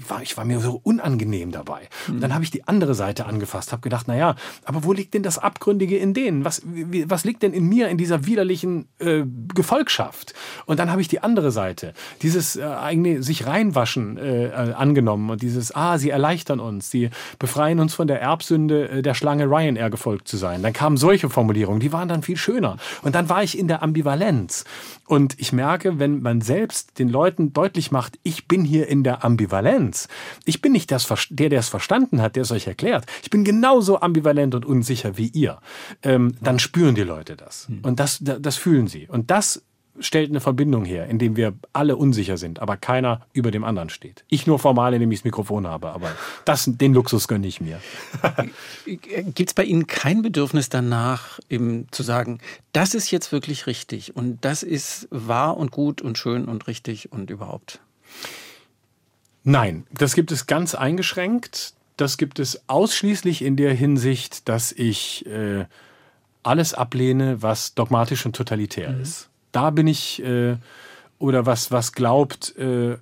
Speaker 4: war, ich war mir so unangenehm dabei. Und dann habe ich die andere Seite angefasst, habe gedacht, na ja, aber wo liegt denn das Abgründige in denen? Was, was liegt denn in mir, in dieser widerlichen äh, Gefolgschaft? Und dann habe ich die andere Seite, dieses äh, eigene sich reinwaschen äh, äh, angenommen und dieses, ah, sie erleichtern uns, sie befreien uns von der Erbsünde äh, der Schlange Ryanair gefolgt zu sein. Dann kamen solche Formulierungen, die waren dann viel schöner. Und dann war ich in der Ambivalenz. Und ich merke, wenn man selbst den Leuten deutlich macht, ich bin hier in der Ambivalenz. Ich bin nicht das, der, der es verstanden hat, der es euch erklärt. Ich bin genauso ambivalent und unsicher wie ihr. Ähm, dann spüren die Leute das. Hm. Und das, das fühlen sie. Und das stellt eine Verbindung her, indem wir alle unsicher sind, aber keiner über dem anderen steht. Ich nur formal, indem ich das Mikrofon habe, aber das, den Luxus gönne ich mir.
Speaker 3: Gibt es bei Ihnen kein Bedürfnis danach, eben zu sagen, das ist jetzt wirklich richtig und das ist wahr und gut und schön und richtig und überhaupt?
Speaker 4: Nein, das gibt es ganz eingeschränkt. Das gibt es ausschließlich in der Hinsicht, dass ich äh, alles ablehne, was dogmatisch und totalitär mhm. ist da bin ich, äh, oder was, was glaubt, äh,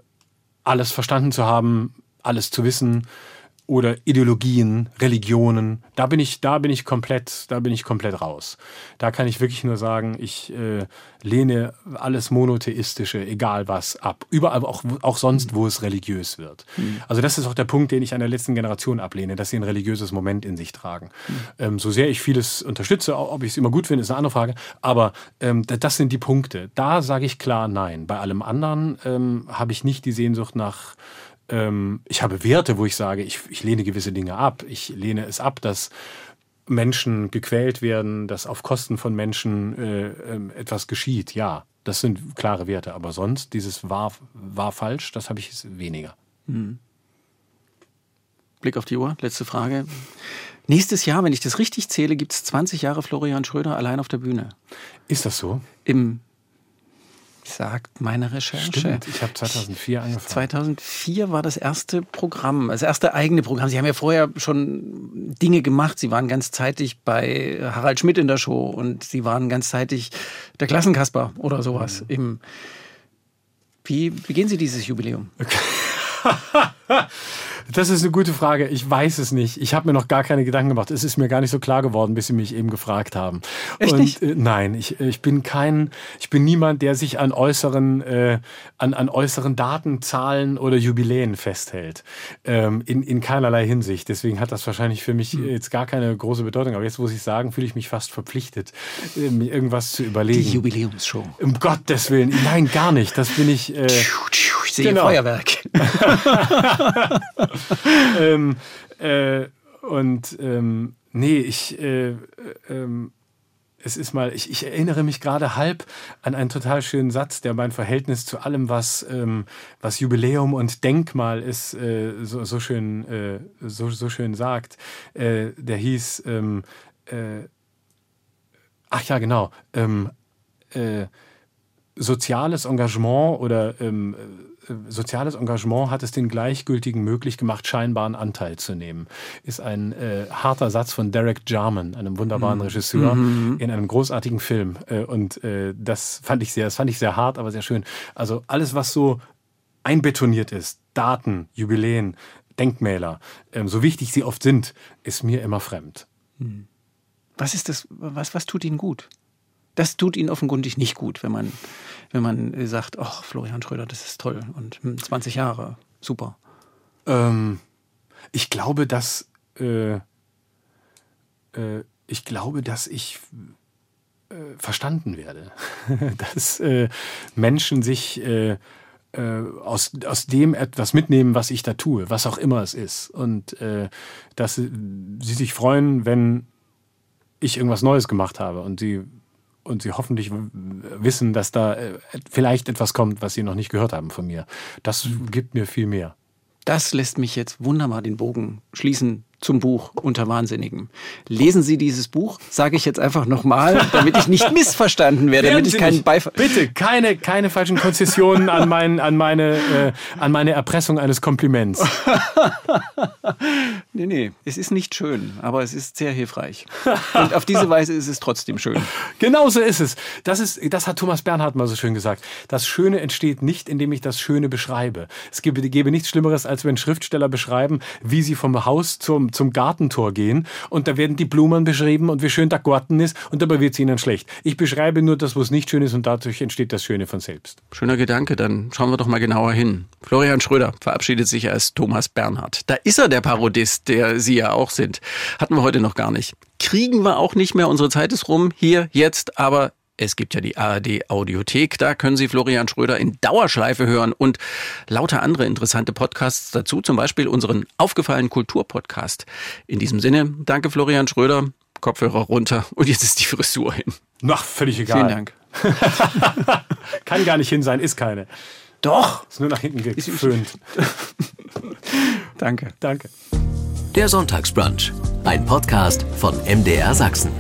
Speaker 4: alles verstanden zu haben, alles zu wissen, oder Ideologien, Religionen. Da bin ich, da bin ich komplett, da bin ich komplett raus. Da kann ich wirklich nur sagen, ich äh, lehne alles monotheistische, egal was, ab. Überall, auch, auch sonst, wo es religiös wird. Mhm. Also das ist auch der Punkt, den ich an der letzten Generation ablehne, dass sie ein religiöses Moment in sich tragen. Mhm. Ähm, so sehr ich vieles unterstütze, ob ich es immer gut finde, ist eine andere Frage. Aber ähm, das sind die Punkte. Da sage ich klar Nein. Bei allem anderen ähm, habe ich nicht die Sehnsucht nach ähm, ich habe Werte, wo ich sage, ich, ich lehne gewisse Dinge ab. Ich lehne es ab, dass Menschen gequält werden, dass auf Kosten von Menschen äh, äh, etwas geschieht. Ja, das sind klare Werte. Aber sonst, dieses war, war falsch, das habe ich weniger. Hm.
Speaker 3: Blick auf die Uhr, letzte Frage. Nächstes Jahr, wenn ich das richtig zähle, gibt es 20 Jahre Florian Schröder allein auf der Bühne.
Speaker 4: Ist das so?
Speaker 3: Im sagt meine Recherche.
Speaker 4: Stimmt, ich habe 2004 angefangen.
Speaker 3: 2004 war das erste Programm, das erste eigene Programm. Sie haben ja vorher schon Dinge gemacht. Sie waren ganzzeitig bei Harald Schmidt in der Show und Sie waren ganzzeitig der Klassenkasper oder sowas. Mhm. Wie, wie gehen Sie dieses Jubiläum?
Speaker 4: Das ist eine gute Frage. Ich weiß es nicht. Ich habe mir noch gar keine Gedanken gemacht. Es ist mir gar nicht so klar geworden, bis Sie mich eben gefragt haben.
Speaker 3: Echt
Speaker 4: Und
Speaker 3: nicht?
Speaker 4: Äh, nein, ich, ich bin kein, ich bin niemand, der sich an äußeren, äh, an, an äußeren Daten, Zahlen oder Jubiläen festhält. Ähm, in, in keinerlei Hinsicht. Deswegen hat das wahrscheinlich für mich jetzt gar keine große Bedeutung. Aber jetzt muss ich sagen, fühle ich mich fast verpflichtet, äh, mir irgendwas zu überlegen.
Speaker 3: Die Jubiläumsshow.
Speaker 4: um Gottes Willen. Nein, gar nicht. Das bin ich. Äh,
Speaker 3: Ich sehe
Speaker 4: Genau.
Speaker 3: Feuerwerk.
Speaker 4: ähm, äh, und ähm, nee, ich, äh, äh, ähm, es ist mal, ich, ich erinnere mich gerade halb an einen total schönen Satz, der mein Verhältnis zu allem, was, ähm, was Jubiläum und Denkmal ist, äh, so, so, schön, äh, so, so schön sagt. Äh, der hieß, ähm, äh, ach ja, genau, ähm, äh, soziales Engagement oder ähm, äh, soziales Engagement hat es den Gleichgültigen möglich gemacht, scheinbaren Anteil zu nehmen. Ist ein äh, harter Satz von Derek Jarman, einem wunderbaren Regisseur, in einem großartigen Film. Äh, und äh, das fand ich sehr, das fand ich sehr hart, aber sehr schön. Also alles, was so einbetoniert ist, Daten, Jubiläen, Denkmäler, ähm, so wichtig sie oft sind, ist mir immer fremd.
Speaker 3: Was ist das, was, was tut Ihnen gut? Das tut Ihnen offenkundig nicht gut, wenn man, wenn man äh, sagt, ach, Florian Schröder, das ist toll und hm, 20 Jahre, super.
Speaker 4: Ähm, ich glaube, dass äh, äh, ich glaube, dass ich äh, verstanden werde, dass äh, Menschen sich äh, aus, aus dem etwas mitnehmen, was ich da tue, was auch immer es ist. Und dass sie sich freuen, wenn ich irgendwas Neues gemacht habe und sie und sie hoffentlich wissen, dass da äh, vielleicht etwas kommt, was sie noch nicht gehört haben von mir. Das gibt mir viel mehr.
Speaker 3: Das lässt mich jetzt wunderbar den Bogen schließen zum Buch Unter Wahnsinnigen. Lesen Sie dieses Buch, sage ich jetzt einfach nochmal, damit ich nicht missverstanden werde, damit ich keinen. Beifall.
Speaker 4: Bitte, keine, keine falschen Konzessionen an, mein, an, meine, äh, an meine Erpressung eines Kompliments.
Speaker 3: Nee, nee, es ist nicht schön, aber es ist sehr hilfreich. Und auf diese Weise ist es trotzdem schön.
Speaker 4: Genau so ist es. Das, ist. das hat Thomas Bernhard mal so schön gesagt. Das Schöne entsteht nicht, indem ich das Schöne beschreibe. Es gäbe, gäbe nichts Schlimmeres, als wenn Schriftsteller beschreiben, wie sie vom Haus zum, Gartentor gehen und da werden die Blumen beschrieben und wie schön der Garten ist und dabei wird es ihnen schlecht. Ich beschreibe nur das, was nicht schön ist und dadurch entsteht das Schöne von selbst.
Speaker 3: Schöner Gedanke, dann schauen wir doch mal genauer hin. Florian Schröder verabschiedet sich als Thomas Bernhard. Da ist er, der Parodist, der Sie ja auch sind. Hatten wir heute noch gar nicht. Kriegen wir auch nicht mehr, unsere Zeit ist rum, hier, jetzt, aber es gibt ja die ARD Audiothek, da können Sie Florian Schröder in Dauerschleife hören und lauter andere interessante Podcasts dazu, zum Beispiel unseren aufgefallenen Kulturpodcast. In diesem Sinne, danke Florian Schröder, Kopfhörer runter und jetzt ist die Frisur hin.
Speaker 4: Ach, völlig egal.
Speaker 3: Vielen Dank.
Speaker 4: Kann gar nicht hin sein, ist keine.
Speaker 3: Doch,
Speaker 4: Ist nur nach hinten geföhnt.
Speaker 3: danke.
Speaker 4: Danke.
Speaker 2: Der Sonntagsbrunch, ein Podcast von MDR Sachsen.